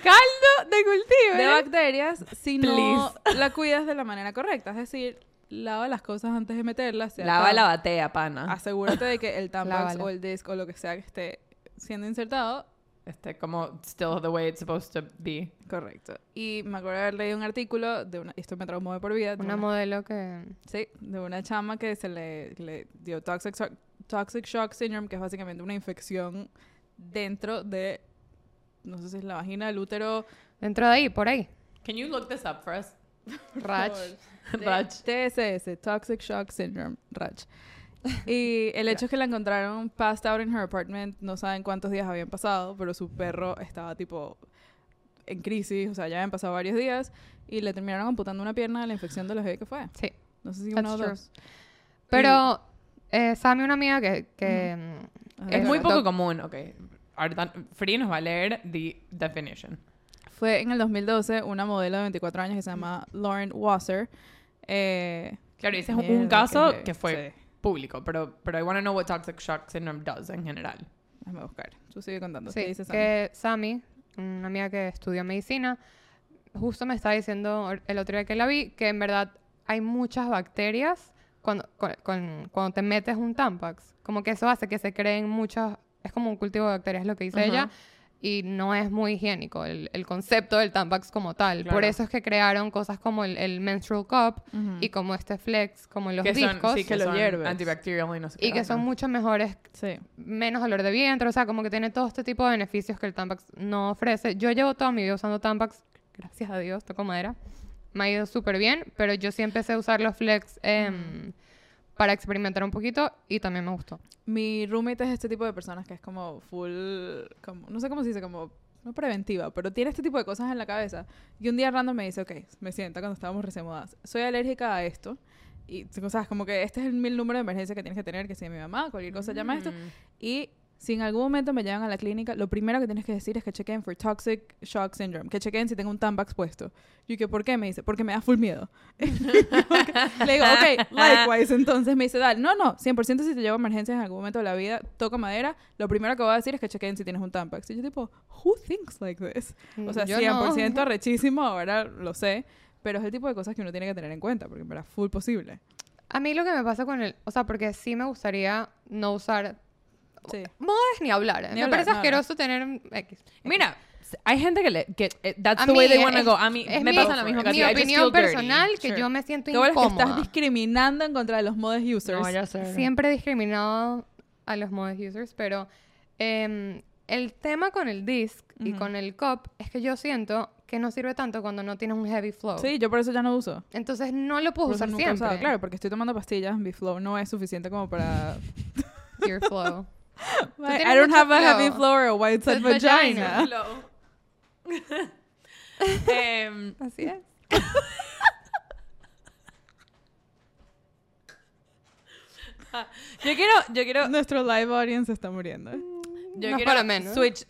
Speaker 5: Caldo de cultivo.
Speaker 1: de
Speaker 5: ¿eh?
Speaker 1: bacterias si no la cuidas de la manera correcta. Es decir, lava las cosas antes de meterlas. sea
Speaker 4: Lava la batea, pana.
Speaker 1: Asegúrate de que el Tampax o el disc o lo que sea que esté siendo insertado
Speaker 4: Este, como still the way it's supposed to be.
Speaker 1: Correcto. Y me acuerdo de haber leído un artículo de una, esto me traumó de por vida, de
Speaker 5: Una
Speaker 1: una,
Speaker 5: modelo que...
Speaker 1: sí, de una chama que se le, le dio toxic, shock- toxic shock syndrome, que es básicamente una infección dentro de no sé si es la vagina, el útero.
Speaker 5: Dentro de ahí, por ahí.
Speaker 4: Can you look this up for us?
Speaker 5: Rach.
Speaker 4: Raj.
Speaker 1: TSS, Toxic Shock Syndrome, Rach. Y el hecho es que la encontraron passed out in her apartment, no saben cuántos días habían pasado, pero su perro estaba tipo en crisis, o sea, ya habían pasado varios días y le terminaron amputando una pierna de la infección de los bebés que fue.
Speaker 5: Sí.
Speaker 1: No sé si
Speaker 5: That's
Speaker 1: uno o dos.
Speaker 5: Pero eh, Sammy, una amiga que... que mm.
Speaker 4: Es muy poco común, ok. Ahorita Free nos va a leer the definition.
Speaker 1: Fue en el 2012 una modelo de 24 años que se llama Lauren Wasser. Eh,
Speaker 4: Claro, ese es un caso
Speaker 1: qué-
Speaker 4: que fue
Speaker 1: sí.
Speaker 4: público, pero, pero I want to know what toxic shock syndrome does en general.
Speaker 1: Déjame buscar. Tú sigue contando.
Speaker 5: Sí,
Speaker 1: ¿Qué dice Sam?
Speaker 5: que Sammy, una amiga que estudió medicina, justo me estaba diciendo el otro día que la vi que en verdad hay muchas bacterias cuando, con- con- cuando te metes un Tampax. Como que eso hace que se creen muchas... Es como un cultivo de bacterias, lo que dice ella. Y no es muy higiénico el, el concepto del Tampax como tal. Por eso es que crearon cosas como el, el menstrual cup y como este flex, como los
Speaker 4: que son,
Speaker 5: discos.
Speaker 4: sí,
Speaker 1: que
Speaker 4: que
Speaker 1: los
Speaker 4: antibacterial y no sé qué.
Speaker 5: y que son mucho mejores
Speaker 1: Sí.
Speaker 5: menos dolor de vientre, o sea, como que tiene todo este tipo de beneficios que el Tampax no ofrece. Yo llevo toda mi vida usando Tampax, gracias a Dios, toco madera. Me ha ido súper bien, pero yo sí empecé a usar los Flex em, para experimentar un poquito y también me gustó.
Speaker 1: Mi roommate es este tipo de personas que es como full, como, no sé cómo se dice, como, no preventiva, pero tiene este tipo de cosas en la cabeza. Y un día random me dice, ok, me sienta cuando estábamos recién mudadas, soy alérgica a esto. Y, o sea, es como que este es el mil número de emergencia que tienes que tener, que si mi mamá, cualquier cosa, llama a esto.
Speaker 4: Mm.
Speaker 1: Y si en algún momento me llevan a la clínica, lo primero que tienes que decir es que chequen for toxic shock syndrome, que chequen si tengo un Tampax puesto. Y que ¿por qué? Me dice, porque me da full miedo. Le digo, ok, likewise. Entonces me dice, dale, no, no, 100% si te llevo a emergencias en algún momento de la vida, toco madera, lo primero que voy a decir es que chequen si tienes un Tampax. Y yo tipo, who thinks like this? O sea,
Speaker 5: Yo no.
Speaker 1: 100% rechísimo, ahora lo sé, pero es el tipo de cosas que uno tiene que tener en cuenta, porque en verdad full posible.
Speaker 5: A mí lo que me pasa con el, o sea, porque sí me gustaría no usar
Speaker 1: Sí.
Speaker 5: modas ni hablar.
Speaker 1: Ni
Speaker 5: me
Speaker 1: hablar,
Speaker 5: parece
Speaker 1: no, no.
Speaker 5: asqueroso tener un X.
Speaker 4: Mira, hay gente que le... Que, eh, that's
Speaker 5: A
Speaker 4: the way they want to
Speaker 5: es-
Speaker 4: go. A mí
Speaker 5: es
Speaker 4: me
Speaker 5: mi-
Speaker 4: pasa lo mismo que a ti.
Speaker 5: Mi opinión
Speaker 4: feel dirty.
Speaker 5: personal que
Speaker 1: Sure.
Speaker 5: yo me siento
Speaker 1: es que
Speaker 5: incómoda.
Speaker 1: estás discriminando en contra de los modes users.
Speaker 4: No, ya sé.
Speaker 5: Siempre he discriminado a los modest users, pero em, el tema con el disc y con el cup es que yo siento que no sirve tanto cuando no tienes un heavy flow.
Speaker 1: Sí, yo por eso ya no uso.
Speaker 5: Entonces no lo puedo
Speaker 1: Por
Speaker 5: usar siempre.
Speaker 1: usado. Claro, porque estoy tomando pastillas, mi flow no es suficiente como para...
Speaker 5: Your flow.
Speaker 1: I don't have a heavy
Speaker 5: flow.
Speaker 1: or a white side
Speaker 5: Side
Speaker 1: vagina.
Speaker 5: vagina.
Speaker 4: Em,
Speaker 5: Así es.
Speaker 4: yo quiero... Yo quiero...
Speaker 1: Nuestro live audience está muriendo. ¿eh?
Speaker 4: Yo
Speaker 5: No
Speaker 4: quiero
Speaker 5: para menos.
Speaker 4: switch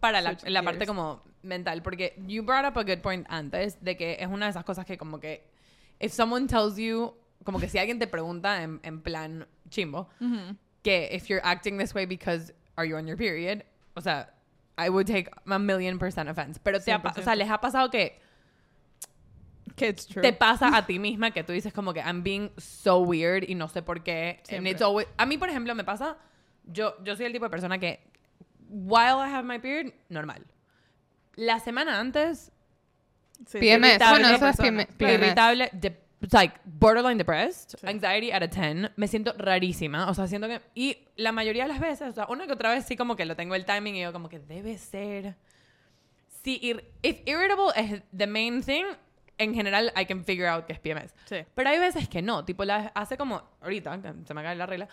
Speaker 4: para la,
Speaker 1: Switch
Speaker 4: la parte como mental, porque you brought up a good point antes de que es una de esas cosas que como que if someone tells you, como que si alguien te pregunta en, en plan chimbo, que if you're acting this way because are you on your period, o sea, I would take a million percent offense. Pero te ha o sea,
Speaker 1: 100%.
Speaker 4: les ha pasado que
Speaker 1: Que it's true.
Speaker 4: te pasa a ti misma que tú dices como que I'm being so weird y no sé por qué. And it's always- a mí, por ejemplo, me pasa, yo, yo soy el tipo de persona que while I have my period, normal. La semana antes,
Speaker 1: Sí,
Speaker 5: PMS.
Speaker 1: irritable
Speaker 5: Bueno, eso es. PMS.
Speaker 4: irritable, de- like borderline depressed,
Speaker 1: Sí.
Speaker 4: anxiety at a 10, me siento rarísima, o sea, siento que y la mayoría de las veces, o sea, una que otra vez sí como que lo tengo el timing y yo como que debe ser si ir, if irritable es the main thing, en general I can figure out que es PMS.
Speaker 1: Sí.
Speaker 4: Pero hay veces que no, tipo la, hace como ahorita, se me cae la regla,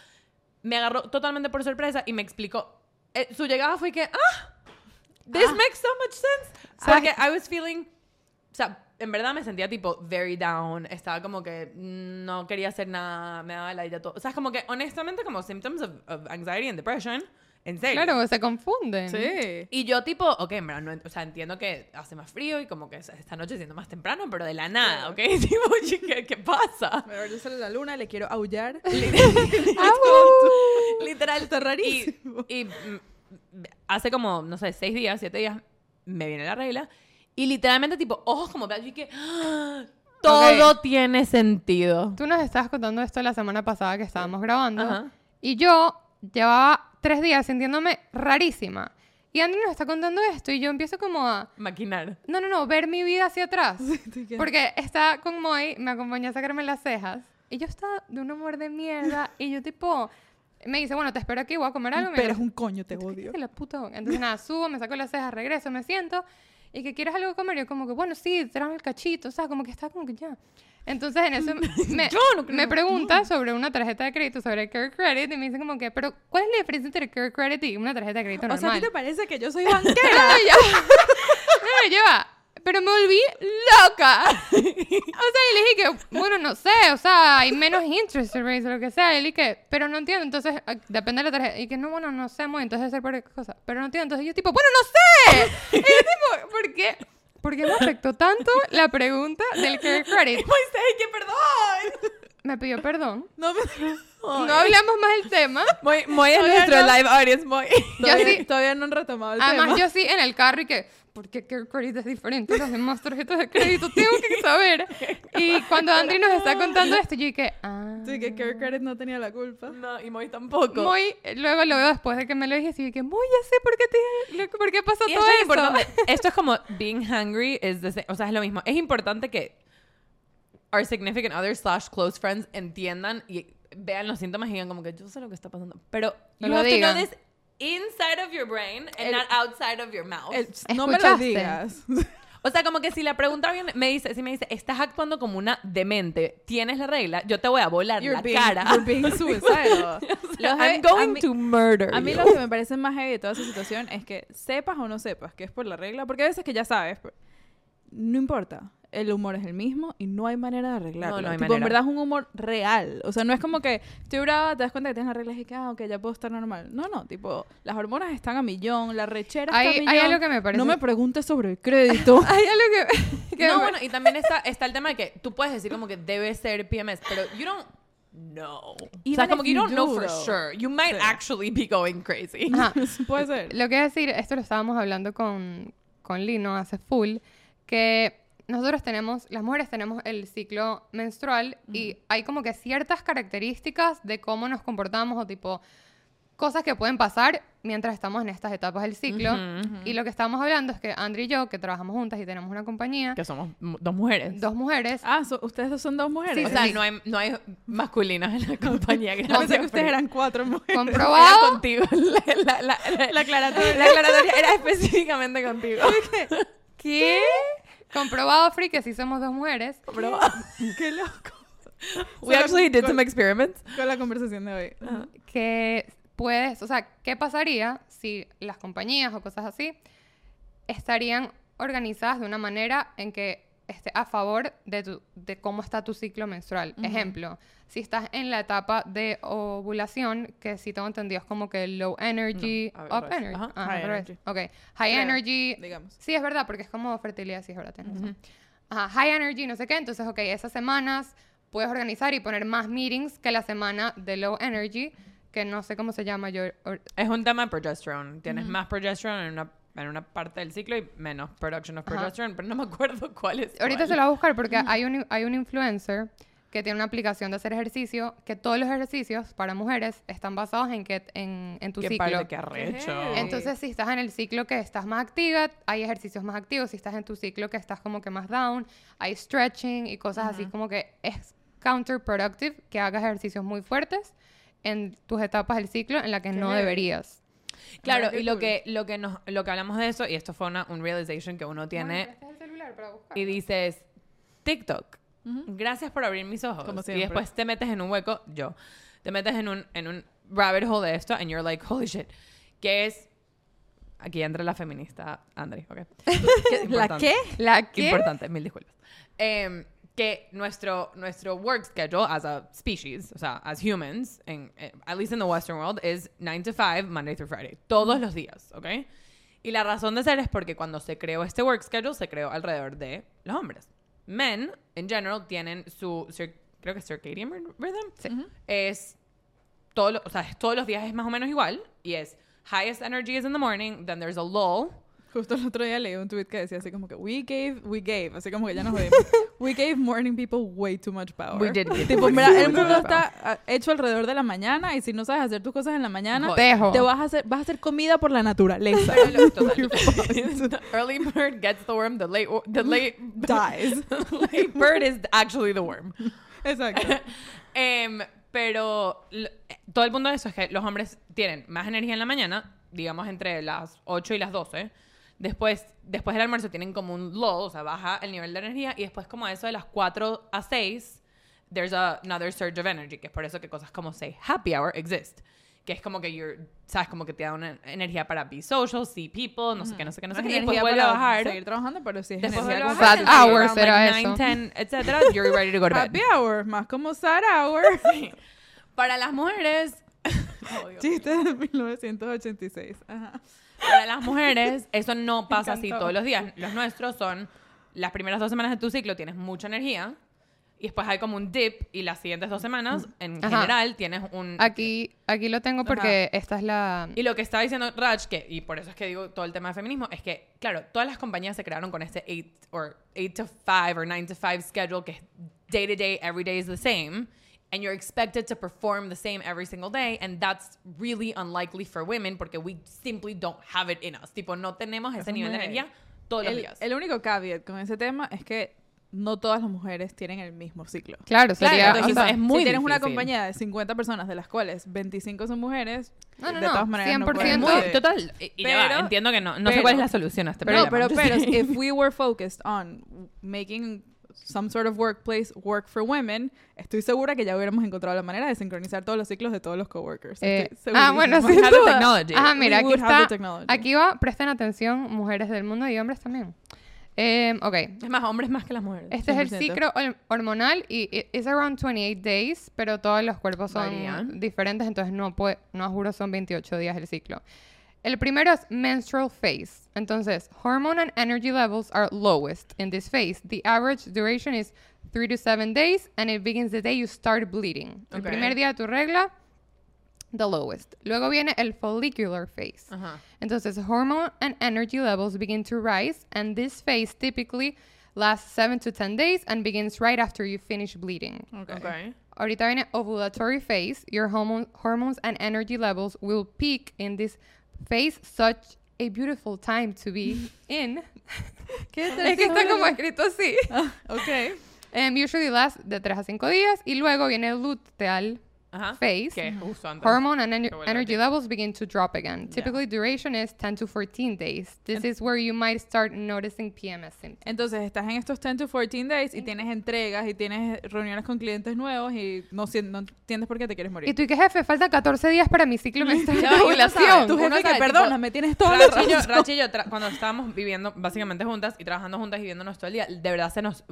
Speaker 4: me agarró totalmente por sorpresa y me explicó eh, su llegada fue que ah this
Speaker 1: Ah.
Speaker 4: makes so much sense.
Speaker 1: Ah.
Speaker 4: Porque I was feeling o sea, en verdad me sentía tipo very down. Estaba como que no quería hacer nada, me daba la idea todo. O sea, es como que honestamente como symptoms of, of anxiety and depression. En serio.
Speaker 5: Claro, se confunden.
Speaker 1: Sí.
Speaker 4: Y yo tipo, ok, en verdad, no, o sea, entiendo que hace más frío y como que esta noche siendo más temprano, pero de la nada, ¿ok? Tipo, oye, ¿qué, qué pasa?
Speaker 1: Pero yo sale la luna, le quiero aullar.
Speaker 4: Literal.
Speaker 1: Está rarísimo.
Speaker 4: Y, y, hace como, no sé, seis días, siete días, me viene la regla. Y literalmente, tipo, ojos como que y que ¡ah! todo tiene sentido.
Speaker 5: Tú nos estabas contando esto la semana pasada que estábamos grabando.
Speaker 4: Ajá.
Speaker 5: Y yo llevaba tres días sintiéndome rarísima. Y Andy nos está contando esto y yo empiezo como a...
Speaker 4: Maquinar.
Speaker 5: No, no, no, ver mi vida hacia atrás. Porque está con Moy, me acompañó a sacarme las cejas. Y yo estaba de un humor de mierda. y yo tipo... me dice, bueno, te espero aquí, voy a comer algo.
Speaker 1: Pero es un coño, te odio.
Speaker 5: La puta. Entonces, nada, subo, me saco las cejas, regreso, me siento. Y que quieres algo de comer. Yo, como que, bueno, sí, tráeme el cachito. O sea, como que está como que ya. Entonces, en eso me,
Speaker 4: no
Speaker 5: pregunta sobre una tarjeta de crédito, sobre Care Credit. Y me dice, como que, pero ¿cuál es la diferencia entre Care Credit y una tarjeta de crédito
Speaker 1: O sea, ¿a
Speaker 5: normal?
Speaker 1: ti te parece que yo soy banquera?
Speaker 5: No. No, ya va. Pero me volví loca. O sea, y le dije que, bueno, no sé, o sea, hay menos interest rates o lo que sea. Y le dije, pero no entiendo, entonces, ah, depende de la tarjeta. Y que, no, bueno, no sé, muy, entonces debe ser por cosa. Pero no entiendo, entonces yo tipo, bueno, no sé. Y yo tipo, ¿por qué? ¿Por qué me afectó tanto la pregunta del care credit?
Speaker 4: Moisés, que perdón.
Speaker 5: Me pidió perdón.
Speaker 1: No, me...
Speaker 5: No hablamos más del tema.
Speaker 4: Moy, Moy es
Speaker 1: Todavía
Speaker 4: nuestro
Speaker 1: no.
Speaker 4: live audience, Moy.
Speaker 1: todavía,
Speaker 5: sí.
Speaker 1: todavía no han retomado el
Speaker 5: Además,
Speaker 1: tema.
Speaker 5: yo sí en el carro y que, ¿por qué Care Credit es diferente a las demás tarjetas de crédito? Tengo que saber. Y cuando Andri nos está contando esto, yo dije, ah.
Speaker 1: Sí, que Care Credit no tenía la culpa.
Speaker 4: No, y Moy tampoco.
Speaker 5: Muy, luego lo veo después de que me lo dije y dije, muy, ya sé por qué, te, por qué pasó
Speaker 4: Y
Speaker 5: todo
Speaker 4: esto es
Speaker 5: eso.
Speaker 4: importante. Esto es como being hungry, is the same- o sea, es lo mismo. Es importante que our significant others slash close friends entiendan y vean los síntomas y digan como que yo sé lo que está pasando. Pero
Speaker 5: No
Speaker 4: you
Speaker 5: lo
Speaker 4: have to
Speaker 5: digan.
Speaker 4: know this inside of your brain and
Speaker 1: El-
Speaker 4: not outside of your mouth.
Speaker 1: El- no me lo digas.
Speaker 4: O sea, como que si la pregunta viene, me dice, si me dice, estás actuando como una demente, tienes la regla, yo te voy a volar
Speaker 1: You're
Speaker 4: la
Speaker 1: being,
Speaker 4: cara.
Speaker 1: you're being suicidal. Los heavy-
Speaker 4: I'm going
Speaker 1: mí-
Speaker 4: to murder
Speaker 1: A mí
Speaker 4: you.
Speaker 1: lo que me parece más heavy de toda esa situación es que sepas o no sepas que es por la regla, porque a veces que ya sabes, no importa. El humor es el mismo y no hay manera de arreglarlo.
Speaker 4: No, no hay
Speaker 1: tipo, en
Speaker 4: manera.
Speaker 1: verdad es un humor real. O sea, no es como que estoy brava, te das cuenta que tienes las reglas y que, ah, ok, ya puedo estar normal. No, no, tipo, las hormonas están a millón, la rechera
Speaker 5: Hay-
Speaker 1: está a
Speaker 5: hay
Speaker 1: millón.
Speaker 5: algo que me parece-
Speaker 1: No me preguntes sobre el crédito.
Speaker 5: Hay algo que... que
Speaker 4: no,
Speaker 5: me-
Speaker 4: bueno, y también está, está el tema de que tú puedes decir como que debe ser PMS, pero you don't know. o sea,
Speaker 1: Even
Speaker 4: como que you don't know for sure. You might
Speaker 1: Sí.
Speaker 4: actually be going crazy.
Speaker 5: Ajá.
Speaker 1: Puede ser.
Speaker 5: Lo que decir, esto lo estábamos hablando con, con Lino hace full, que nosotros tenemos, las mujeres tenemos el ciclo menstrual y hay como que ciertas características de cómo nos comportamos o tipo cosas que pueden pasar mientras estamos en estas etapas del ciclo. Y lo que estamos hablando es que Andri y yo, que trabajamos juntas y tenemos una compañía,
Speaker 4: Que somos dos mujeres.
Speaker 5: dos mujeres,
Speaker 1: Ah, so- ustedes son dos mujeres.
Speaker 4: o sea, no hay, no hay masculinas en la compañía. Gracias,
Speaker 1: pensé que ustedes eran cuatro mujeres.
Speaker 4: Era
Speaker 5: comprobado,
Speaker 4: contigo. La, la, la, la,
Speaker 1: La aclaratoria.
Speaker 4: la aclaratoria era específicamente contigo.
Speaker 5: ¿qué? Comprobado, Free, que sí somos dos mujeres.
Speaker 1: Qué loco.
Speaker 4: We actually did
Speaker 1: con-
Speaker 4: some experiments.
Speaker 1: Con la conversación de hoy.
Speaker 5: que puedes, o sea, ¿qué pasaría si las compañías o cosas así estarían organizadas de una manera en que esté a favor de, tu, de cómo está tu ciclo menstrual? Ejemplo, si estás en la etapa de ovulación, que si tengo entendido es como que low energy,
Speaker 4: No,
Speaker 5: up energy.
Speaker 4: Ajá.
Speaker 5: Ah,
Speaker 1: High energy.
Speaker 5: Ok, high
Speaker 1: Creo,
Speaker 5: energy.
Speaker 1: digamos.
Speaker 5: Sí, es verdad, porque es como fertilidad, sí, es verdad, tienes razón. Ajá, high energy, no sé qué. Entonces, ok, esas semanas puedes organizar y poner más meetings que la semana de low energy, que no sé cómo se llama yo. or-
Speaker 4: Es un tema de progesterone. Tienes más progesterone en una, en una parte del ciclo y menos production of progesterone, pero no me acuerdo cuál es.
Speaker 5: Ahorita
Speaker 4: cuál.
Speaker 5: se lo voy a buscar porque hay un, hay un influencer que tiene una aplicación de hacer ejercicio, que todos los ejercicios para mujeres están basados en, que, en, en tu
Speaker 4: Qué
Speaker 5: ciclo.
Speaker 4: que arrecho.
Speaker 5: Entonces, si estás en el ciclo que estás más activa, hay ejercicios más activos. Si estás en tu ciclo que estás como que más down, hay stretching y cosas así como que es counterproductive que hagas ejercicios muy fuertes en tus etapas del ciclo en la que no deberías.
Speaker 4: Claro, y lo que, lo que nos, lo que hablamos de eso, y esto fue una, un realization que uno tiene, y dices, TikTok, gracias por abrir mis ojos.
Speaker 1: Como
Speaker 4: y después te metes en un hueco, yo, te metes en un, en un rabbit hole de esto, and you're like, holy shit, que es, aquí entra la feminista, Andri, ok.
Speaker 1: ¿La qué?
Speaker 5: ¿La qué?
Speaker 4: Importante, mil disculpas. Em, que nuestro, nuestro work schedule as a species, o sea, as humans, en, eh, at least in the Western world, is 9 to 5, Monday through Friday. Todos los días, ¿ok? Y la razón de ser es porque cuando se creó este work schedule, se creó alrededor de los hombres. Men, in general, tienen su, creo que circadian rhythm. Es todo o sea, todos los días es más o menos igual. Y es highest energy is in the morning, then there's a lull.
Speaker 1: Justo el otro día leí un tweet que decía así como que we gave, we gave, así como que ya nos jodimos. we gave morning people way too much power.
Speaker 4: We did give
Speaker 1: Tipo, mira, el mundo está hecho alrededor de la mañana y si no sabes hacer tus cosas en la mañana,
Speaker 4: Joder.
Speaker 1: Te vas a hacer, vas a hacer comida por la naturaleza.
Speaker 4: Early bird gets the worm. The late the late
Speaker 1: Dies.
Speaker 4: the late bird is actually the worm.
Speaker 1: Exacto.
Speaker 4: Em, Pero todo el punto de eso es que los hombres tienen más energía en la mañana, digamos entre las 8 y las 12. Después, después del almuerzo tienen como un low, o sea, baja el nivel de energía. Y después como eso de las 4 a 6, there's a- another surge of energy, que es por eso que cosas como, say, happy hour exist. Que es como que you're, sabes, como que te da una energía para be social, see people, no sé qué, no sé qué, no sé qué. Y después vuelve a bajar.
Speaker 1: seguir trabajando, pero sí es
Speaker 4: Después vuelve a bajar.
Speaker 5: hours
Speaker 4: around
Speaker 5: era
Speaker 4: like
Speaker 5: eso.
Speaker 4: 9, 10, etcétera, you're ready to go to bed.
Speaker 1: Happy hour, más como sad hour.
Speaker 4: Para las mujeres,
Speaker 1: Chiste de 1986. Ajá.
Speaker 4: Para las mujeres, eso no pasa así todos los días. Los nuestros son las primeras dos semanas de tu ciclo tienes mucha energía y después hay como un dip y las siguientes dos semanas, en
Speaker 5: Ajá.
Speaker 4: general, tienes un...
Speaker 5: Aquí, aquí lo tengo porque esta es la...
Speaker 4: Y lo que está diciendo Raj, que, y por eso es que digo todo el tema de feminismo, es que, claro, todas las compañías se crearon con este 8 or 8 to 5 or 9 to 5 schedule que es day to day, every day is the same. And you're expected to perform the same every single day. And that's really unlikely for women porque we simply don't have it in us. Tipo, no tenemos ese nivel de energía todos los
Speaker 1: El,
Speaker 4: días.
Speaker 1: el único caveat con ese tema es que no todas las mujeres tienen el mismo ciclo.
Speaker 5: Claro,
Speaker 4: Claro,
Speaker 5: sería...
Speaker 4: entonces
Speaker 5: o sea,
Speaker 4: es muy
Speaker 1: si tienes una
Speaker 4: difícil.
Speaker 1: compañía de 50 personas, de las cuales 25 son mujeres,
Speaker 5: No, no,
Speaker 1: de
Speaker 5: no,
Speaker 1: todas maneras no
Speaker 5: 100%.
Speaker 1: pueden-
Speaker 4: Muy- total. Y, y ya va,
Speaker 1: Pero-
Speaker 4: entiendo que no. No sé
Speaker 1: pero-
Speaker 4: cuál es la solución a este
Speaker 1: no,
Speaker 4: problema.
Speaker 1: pero, pero,
Speaker 4: saying.
Speaker 1: if we were focused on making some sort of workplace work for women, estoy segura que ya hubiéramos encontrado la manera de sincronizar todos los ciclos de todos los coworkers.
Speaker 5: Eh, ah, bueno,
Speaker 4: technology.
Speaker 5: Ajá, mira, aquí está. Aquí va, presten atención, mujeres del mundo y hombres también. Eh, ok.
Speaker 4: Es más, hombres más que las mujeres.
Speaker 5: Este es el
Speaker 1: 100%.
Speaker 5: ciclo hor- hormonal y es around 28 days, pero todos los cuerpos son
Speaker 4: Varían.
Speaker 5: diferentes, entonces no puede, no juro son 28 días el ciclo. El primero es menstrual phase. Entonces, hormone and energy levels are lowest in this phase. The average duration is 3 to 7 days and it begins the day you start bleeding. El primer día de tu regla, the lowest. Luego viene el follicular phase.
Speaker 4: Ajá.
Speaker 5: Entonces, hormone and energy levels begin to rise, and this phase typically lasts 7 to 10 days and begins right after you finish bleeding.
Speaker 1: Okay.
Speaker 4: Okay.
Speaker 5: Ahorita viene ovulatory phase. Your hormone, hormones and energy levels will peak in this phase, such a beautiful time to be in.
Speaker 1: ¿Qué
Speaker 5: es que está como escrito así.
Speaker 1: Ok.
Speaker 5: Um, usually lasts de 3 a 5 días. Y luego viene el luteal
Speaker 4: Ajá.
Speaker 5: phase.
Speaker 4: Que antes.
Speaker 5: Hormone and
Speaker 4: que a
Speaker 5: energy levels begin to drop again. Typically, duration is 10 to 14 days. This is where you might start noticing PMS symptoms.
Speaker 1: Entonces estás en estos 10 to 14 days y tienes entregas y tienes reuniones con clientes nuevos y no, si- no entiendes por qué te quieres morir.
Speaker 5: Y tú, ¿y qué jefe? Faltan 14 días para mi ciclo menstrual de ovulación.
Speaker 4: uno
Speaker 1: jefe que perdona, me tienes toda la
Speaker 4: Rach y yo,
Speaker 1: razón.
Speaker 4: Rach y yo tra- cuando estábamos viviendo básicamente juntas y trabajando juntas y viéndonos todo el día, de verdad se nos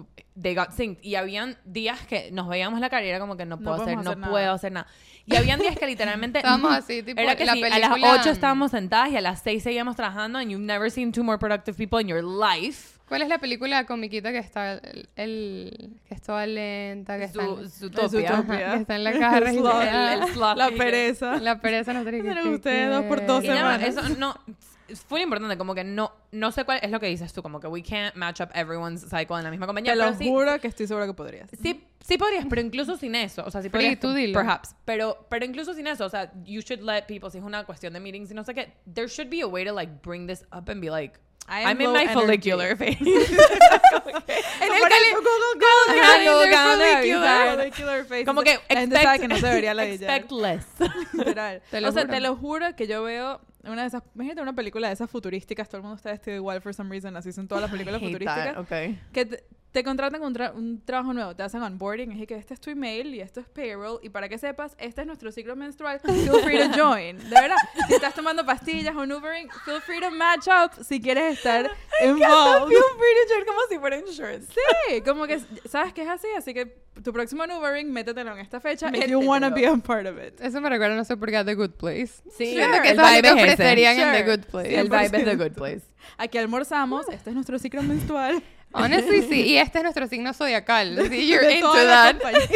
Speaker 4: they got synced y habían días que nos veíamos la cara y era como que no
Speaker 1: No
Speaker 4: puedo hacer,
Speaker 1: podemos
Speaker 4: no
Speaker 1: hacer nada.
Speaker 4: puedo hacer nada. Y habían días que literalmente
Speaker 5: Estábamos así, tipo,
Speaker 4: era que
Speaker 5: la
Speaker 4: sí, a
Speaker 5: película-
Speaker 4: las 8 estábamos sentadas y a las 6 seguíamos trabajando and you've never seen two more productive people in your life.
Speaker 5: ¿Cuál es la película comiquita que está el, el- que es toda lenta, que está, en,
Speaker 4: su
Speaker 1: Es
Speaker 4: topia.
Speaker 1: utopia.
Speaker 5: Ajá, que está en la caja
Speaker 1: El
Speaker 4: El-
Speaker 1: La pereza.
Speaker 5: La pereza no tiene que
Speaker 1: Pero ustedes dos por dos
Speaker 4: Y nada,
Speaker 1: semanas.
Speaker 4: eso no es muy importante como que no no sé cuál es lo que dices tú como que we can't match up everyone's cycle en la misma compañía
Speaker 1: Te lo
Speaker 4: sí,
Speaker 1: juro que estoy segura que podrías.
Speaker 4: Sí, sí podrías, pero incluso sin eso, o sea, sí podrías,
Speaker 5: tú dilo.
Speaker 4: perhaps, pero, pero incluso sin eso, o sea, you should let people, si es una cuestión de meetings y no sé qué, there should be a way to like bring this up and be like,
Speaker 1: I am
Speaker 4: I'm in my
Speaker 1: energy.
Speaker 4: follicular phase.
Speaker 1: En el follicular, phase.
Speaker 4: como que expect,
Speaker 1: que no se debería la
Speaker 4: expect less.
Speaker 1: Literal. O sea, te lo juro que yo veo una de esas. Imagínate una película de esas futurísticas. Todo el mundo está vestido igual for some reason. Así son todas las películas futurísticas.
Speaker 4: okay.
Speaker 1: Que te, contratan con un, tra- un trabajo nuevo. Te hacen onboarding. Es que este es tu email y esto es payroll. Y para que sepas, este es nuestro ciclo menstrual. Feel free to join. De verdad. Si estás tomando pastillas o Ubering, feel free to match up si quieres estar involved.
Speaker 4: Feel free to join como si fuera insurance.
Speaker 1: Sí, como que sabes que es así, así que tu próximo Ubering, métetelo en esta fecha if you wanna be a part of it.
Speaker 5: Eso me recuerda, no sé por qué, a The Good Place.
Speaker 4: Sí,
Speaker 5: Siento que
Speaker 4: el vibe es ese.
Speaker 5: ofrecerían en The
Speaker 1: Sure.
Speaker 5: Good Place.
Speaker 4: El vibe es the good place.
Speaker 1: Aquí almorzamos, este es nuestro ciclo menstrual.
Speaker 5: Honestly, sí. Y este es nuestro signo zodiacal. Sí, you're
Speaker 1: de
Speaker 5: into
Speaker 1: toda la
Speaker 5: that.
Speaker 1: compañía.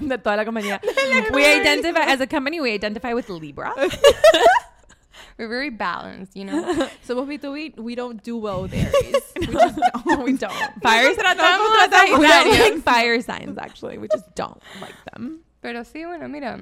Speaker 4: de toda la compañía. we identify as a company, we identify with Libra.
Speaker 5: We're very balanced, you know.
Speaker 1: Somos B2B, we don't do well there. We just don't. We don't.
Speaker 4: Fire
Speaker 1: tratamos
Speaker 4: we
Speaker 1: a
Speaker 4: don't like fire signs actually. We just don't like them.
Speaker 5: Pero sí, bueno, mira.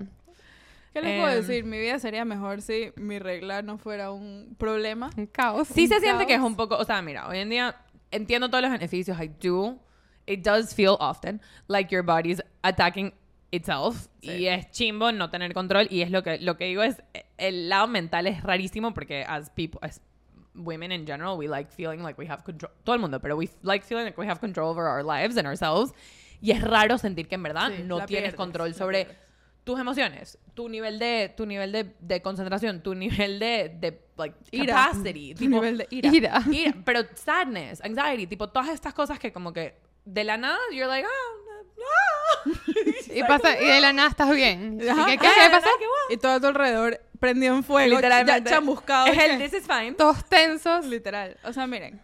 Speaker 1: ¿Qué les puedo
Speaker 4: Em.
Speaker 1: decir? Mi vida sería mejor si mi regla no fuera un problema.
Speaker 5: Un caos.
Speaker 4: Sí se
Speaker 1: Un
Speaker 4: siente que es
Speaker 1: caos.
Speaker 4: un poco, o sea, mira, hoy en día entiendo todos los beneficios, I do. It does feel often like your body's attacking itself
Speaker 1: Sí.
Speaker 4: y es chimbo no tener control y es lo que lo que digo es el lado mental es rarísimo porque as people as women in general we like feeling like we have control todo el mundo pero we like feeling like we have control over our lives and ourselves y es raro sentir que en verdad
Speaker 1: Sí,
Speaker 4: no tienes
Speaker 1: pierdes,
Speaker 4: control sobre
Speaker 1: pierdes.
Speaker 4: Tus emociones, tu nivel de tu nivel de, de concentración, tu nivel de, de like
Speaker 1: Ira.
Speaker 4: capacity,
Speaker 1: Tu
Speaker 4: tipo,
Speaker 1: nivel de ira.
Speaker 5: Ira.
Speaker 4: ira, pero sadness, anxiety, tipo todas estas cosas que como que de la nada you're like, ah, ah.
Speaker 5: Y, pasa, y de la nada estás bien. ¿Y
Speaker 1: Ajá.
Speaker 5: qué, qué, qué
Speaker 4: guau.
Speaker 1: Y todo a tu alrededor prendido en fuego,
Speaker 4: Literalmente.
Speaker 1: ya chamuscado.
Speaker 4: Es el this is fine.
Speaker 5: Todos tensos.
Speaker 1: Literal. O sea, miren.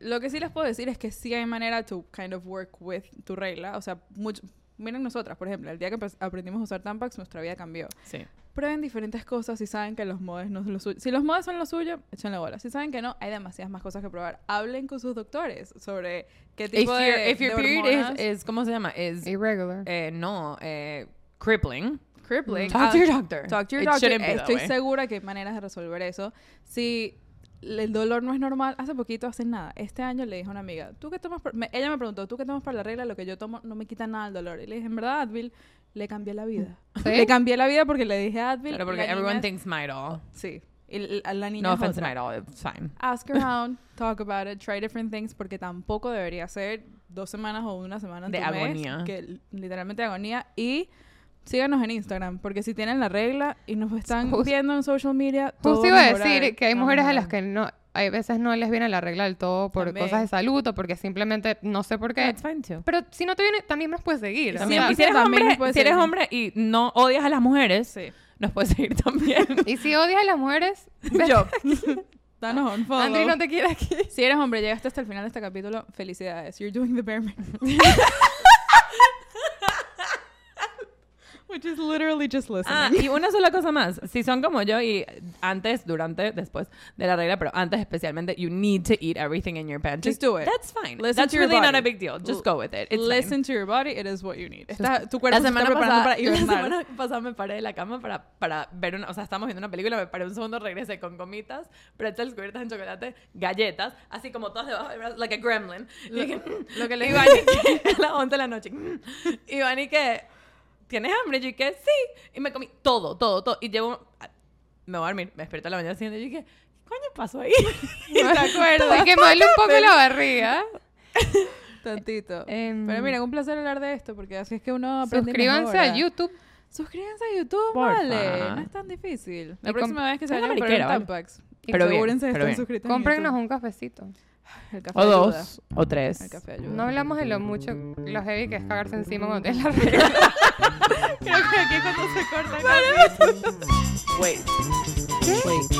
Speaker 1: Lo que sí les puedo decir es que sí hay manera to kind of work with tu regla. O sea, mucho, miren nosotras, por ejemplo, el día que aprendimos a usar Tampax, nuestra vida cambió.
Speaker 4: Sí.
Speaker 1: Prueben diferentes cosas si saben que los modes no son lo suyo. Si los modes son lo suyo, échenle bola. Si saben que no, hay demasiadas más cosas que probar. Hablen con sus doctores sobre qué
Speaker 4: If
Speaker 1: tipo
Speaker 4: your,
Speaker 1: de,
Speaker 4: if your
Speaker 1: de
Speaker 4: period is, is, ¿cómo se llama? Is,
Speaker 5: Irregular.
Speaker 4: eh, no, eh, crippling.
Speaker 1: crippling.
Speaker 4: Talk
Speaker 1: ah,
Speaker 4: to your doctor.
Speaker 1: Talk to your
Speaker 4: It
Speaker 1: doctor.
Speaker 4: shouldn't be that
Speaker 1: Estoy
Speaker 4: way.
Speaker 1: segura que hay maneras de resolver eso. Si el dolor no es normal, hace poquito, hace nada. Este año le dije a una amiga, ¿tú qué tomas? por-?" me- ella me preguntó, ¿tú qué tomas para la regla? Lo que yo tomo no me quita nada el dolor. Y le dije, en verdad, Advil, le cambié la vida.
Speaker 5: ¿Sí?
Speaker 1: Le cambié la vida porque le dije a Advil.
Speaker 4: Claro, porque everyone
Speaker 1: es-
Speaker 4: thinks Midol.
Speaker 1: Sí. Y la, niña
Speaker 4: No
Speaker 1: es
Speaker 4: offense. Midol, it's fine.
Speaker 1: Ask around, talk about it, try different things, porque tampoco debería ser dos semanas o una semana en
Speaker 4: De
Speaker 1: tu mes,
Speaker 4: agonía.
Speaker 1: que literalmente agonía. Y síganos en Instagram, porque si tienen la regla y nos están
Speaker 5: Justo-
Speaker 1: viendo en social media, todo
Speaker 5: Justo iba a decir que hay mujeres a las que no, hay veces no les viene la regla del todo por
Speaker 1: También.
Speaker 5: cosas de salud o porque simplemente no sé por qué.
Speaker 4: That's fine too.
Speaker 5: Pero si no te viene, también nos puedes seguir.
Speaker 4: Y si eres,
Speaker 1: también
Speaker 4: hombre, si eres
Speaker 1: seguir.
Speaker 4: hombre y no odias a las mujeres,
Speaker 1: Sí.
Speaker 4: nos puedes seguir también.
Speaker 5: y si odias a las mujeres,
Speaker 1: Yo. Danos un follow.
Speaker 5: Andri no te quiere aquí.
Speaker 1: Si eres hombre, llegaste hasta el final de este capítulo, felicidades. You're doing the bare minimum. Which is literally just listening.
Speaker 4: Ah, y una sola cosa más. Si son como yo y antes, durante, después de la regla, pero antes especialmente, you need to eat everything in your pantry.
Speaker 1: Just do it.
Speaker 4: That's fine.
Speaker 1: Listen
Speaker 4: That's
Speaker 1: to your
Speaker 4: really not
Speaker 1: body.
Speaker 4: a big deal. Just go with it. It's
Speaker 1: Listen
Speaker 4: fine.
Speaker 1: to your body, it is what you need. Está- tu cuerpo
Speaker 4: La
Speaker 1: se
Speaker 4: semana,
Speaker 1: está preparando
Speaker 4: pasada,
Speaker 1: para
Speaker 4: la
Speaker 1: hibernar.
Speaker 4: semana pasada me paré de la cama para, para ver una... O sea, estábamos viendo una película, me paré un segundo, regresé con gomitas, pretzels cubiertas en chocolate, galletas, así como todas debajo del brazo, like a gremlin. Y dije, "Mm".
Speaker 1: lo que le
Speaker 4: Iván, y que, a las 11 de la noche. "Mm". Iván, y que, ¿tienes hambre? Yo dije, sí. Y me comí todo, todo, todo. Y llevo... Me voy a dormir, me despierto a la mañana siguiente y dije, ¿qué coño pasó ahí?
Speaker 1: ¿Te acuerdas?
Speaker 5: Que moverle un poco la barriga.
Speaker 1: Tantito.
Speaker 5: Em,
Speaker 1: Pero mira, un placer hablar de esto porque así es que uno aprende
Speaker 5: Suscríbanse a YouTube.
Speaker 1: Suscríbanse a YouTube,
Speaker 4: Porfa.
Speaker 1: vale. No es tan difícil. La
Speaker 5: Y
Speaker 1: próxima vez que se vayan a un
Speaker 4: ¿vale?
Speaker 1: Tampax.
Speaker 4: Pero bien,
Speaker 1: asegúrense de estar suscritos en
Speaker 5: Cómprennos un cafecito.
Speaker 1: El café
Speaker 4: O
Speaker 1: ayuda.
Speaker 4: dos, o tres.
Speaker 1: El café ayuda.
Speaker 5: No hablamos de lo mucho, lo heavy que es cagarse encima cuando tienes la regla.
Speaker 1: Creo que aquí cuando se corta casi.
Speaker 4: Wait. Wait.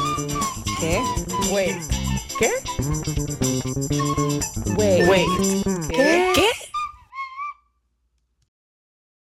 Speaker 4: ¿Qué? Wait. ¿Qué? Wait. Wait. ¿Qué? ¿Qué?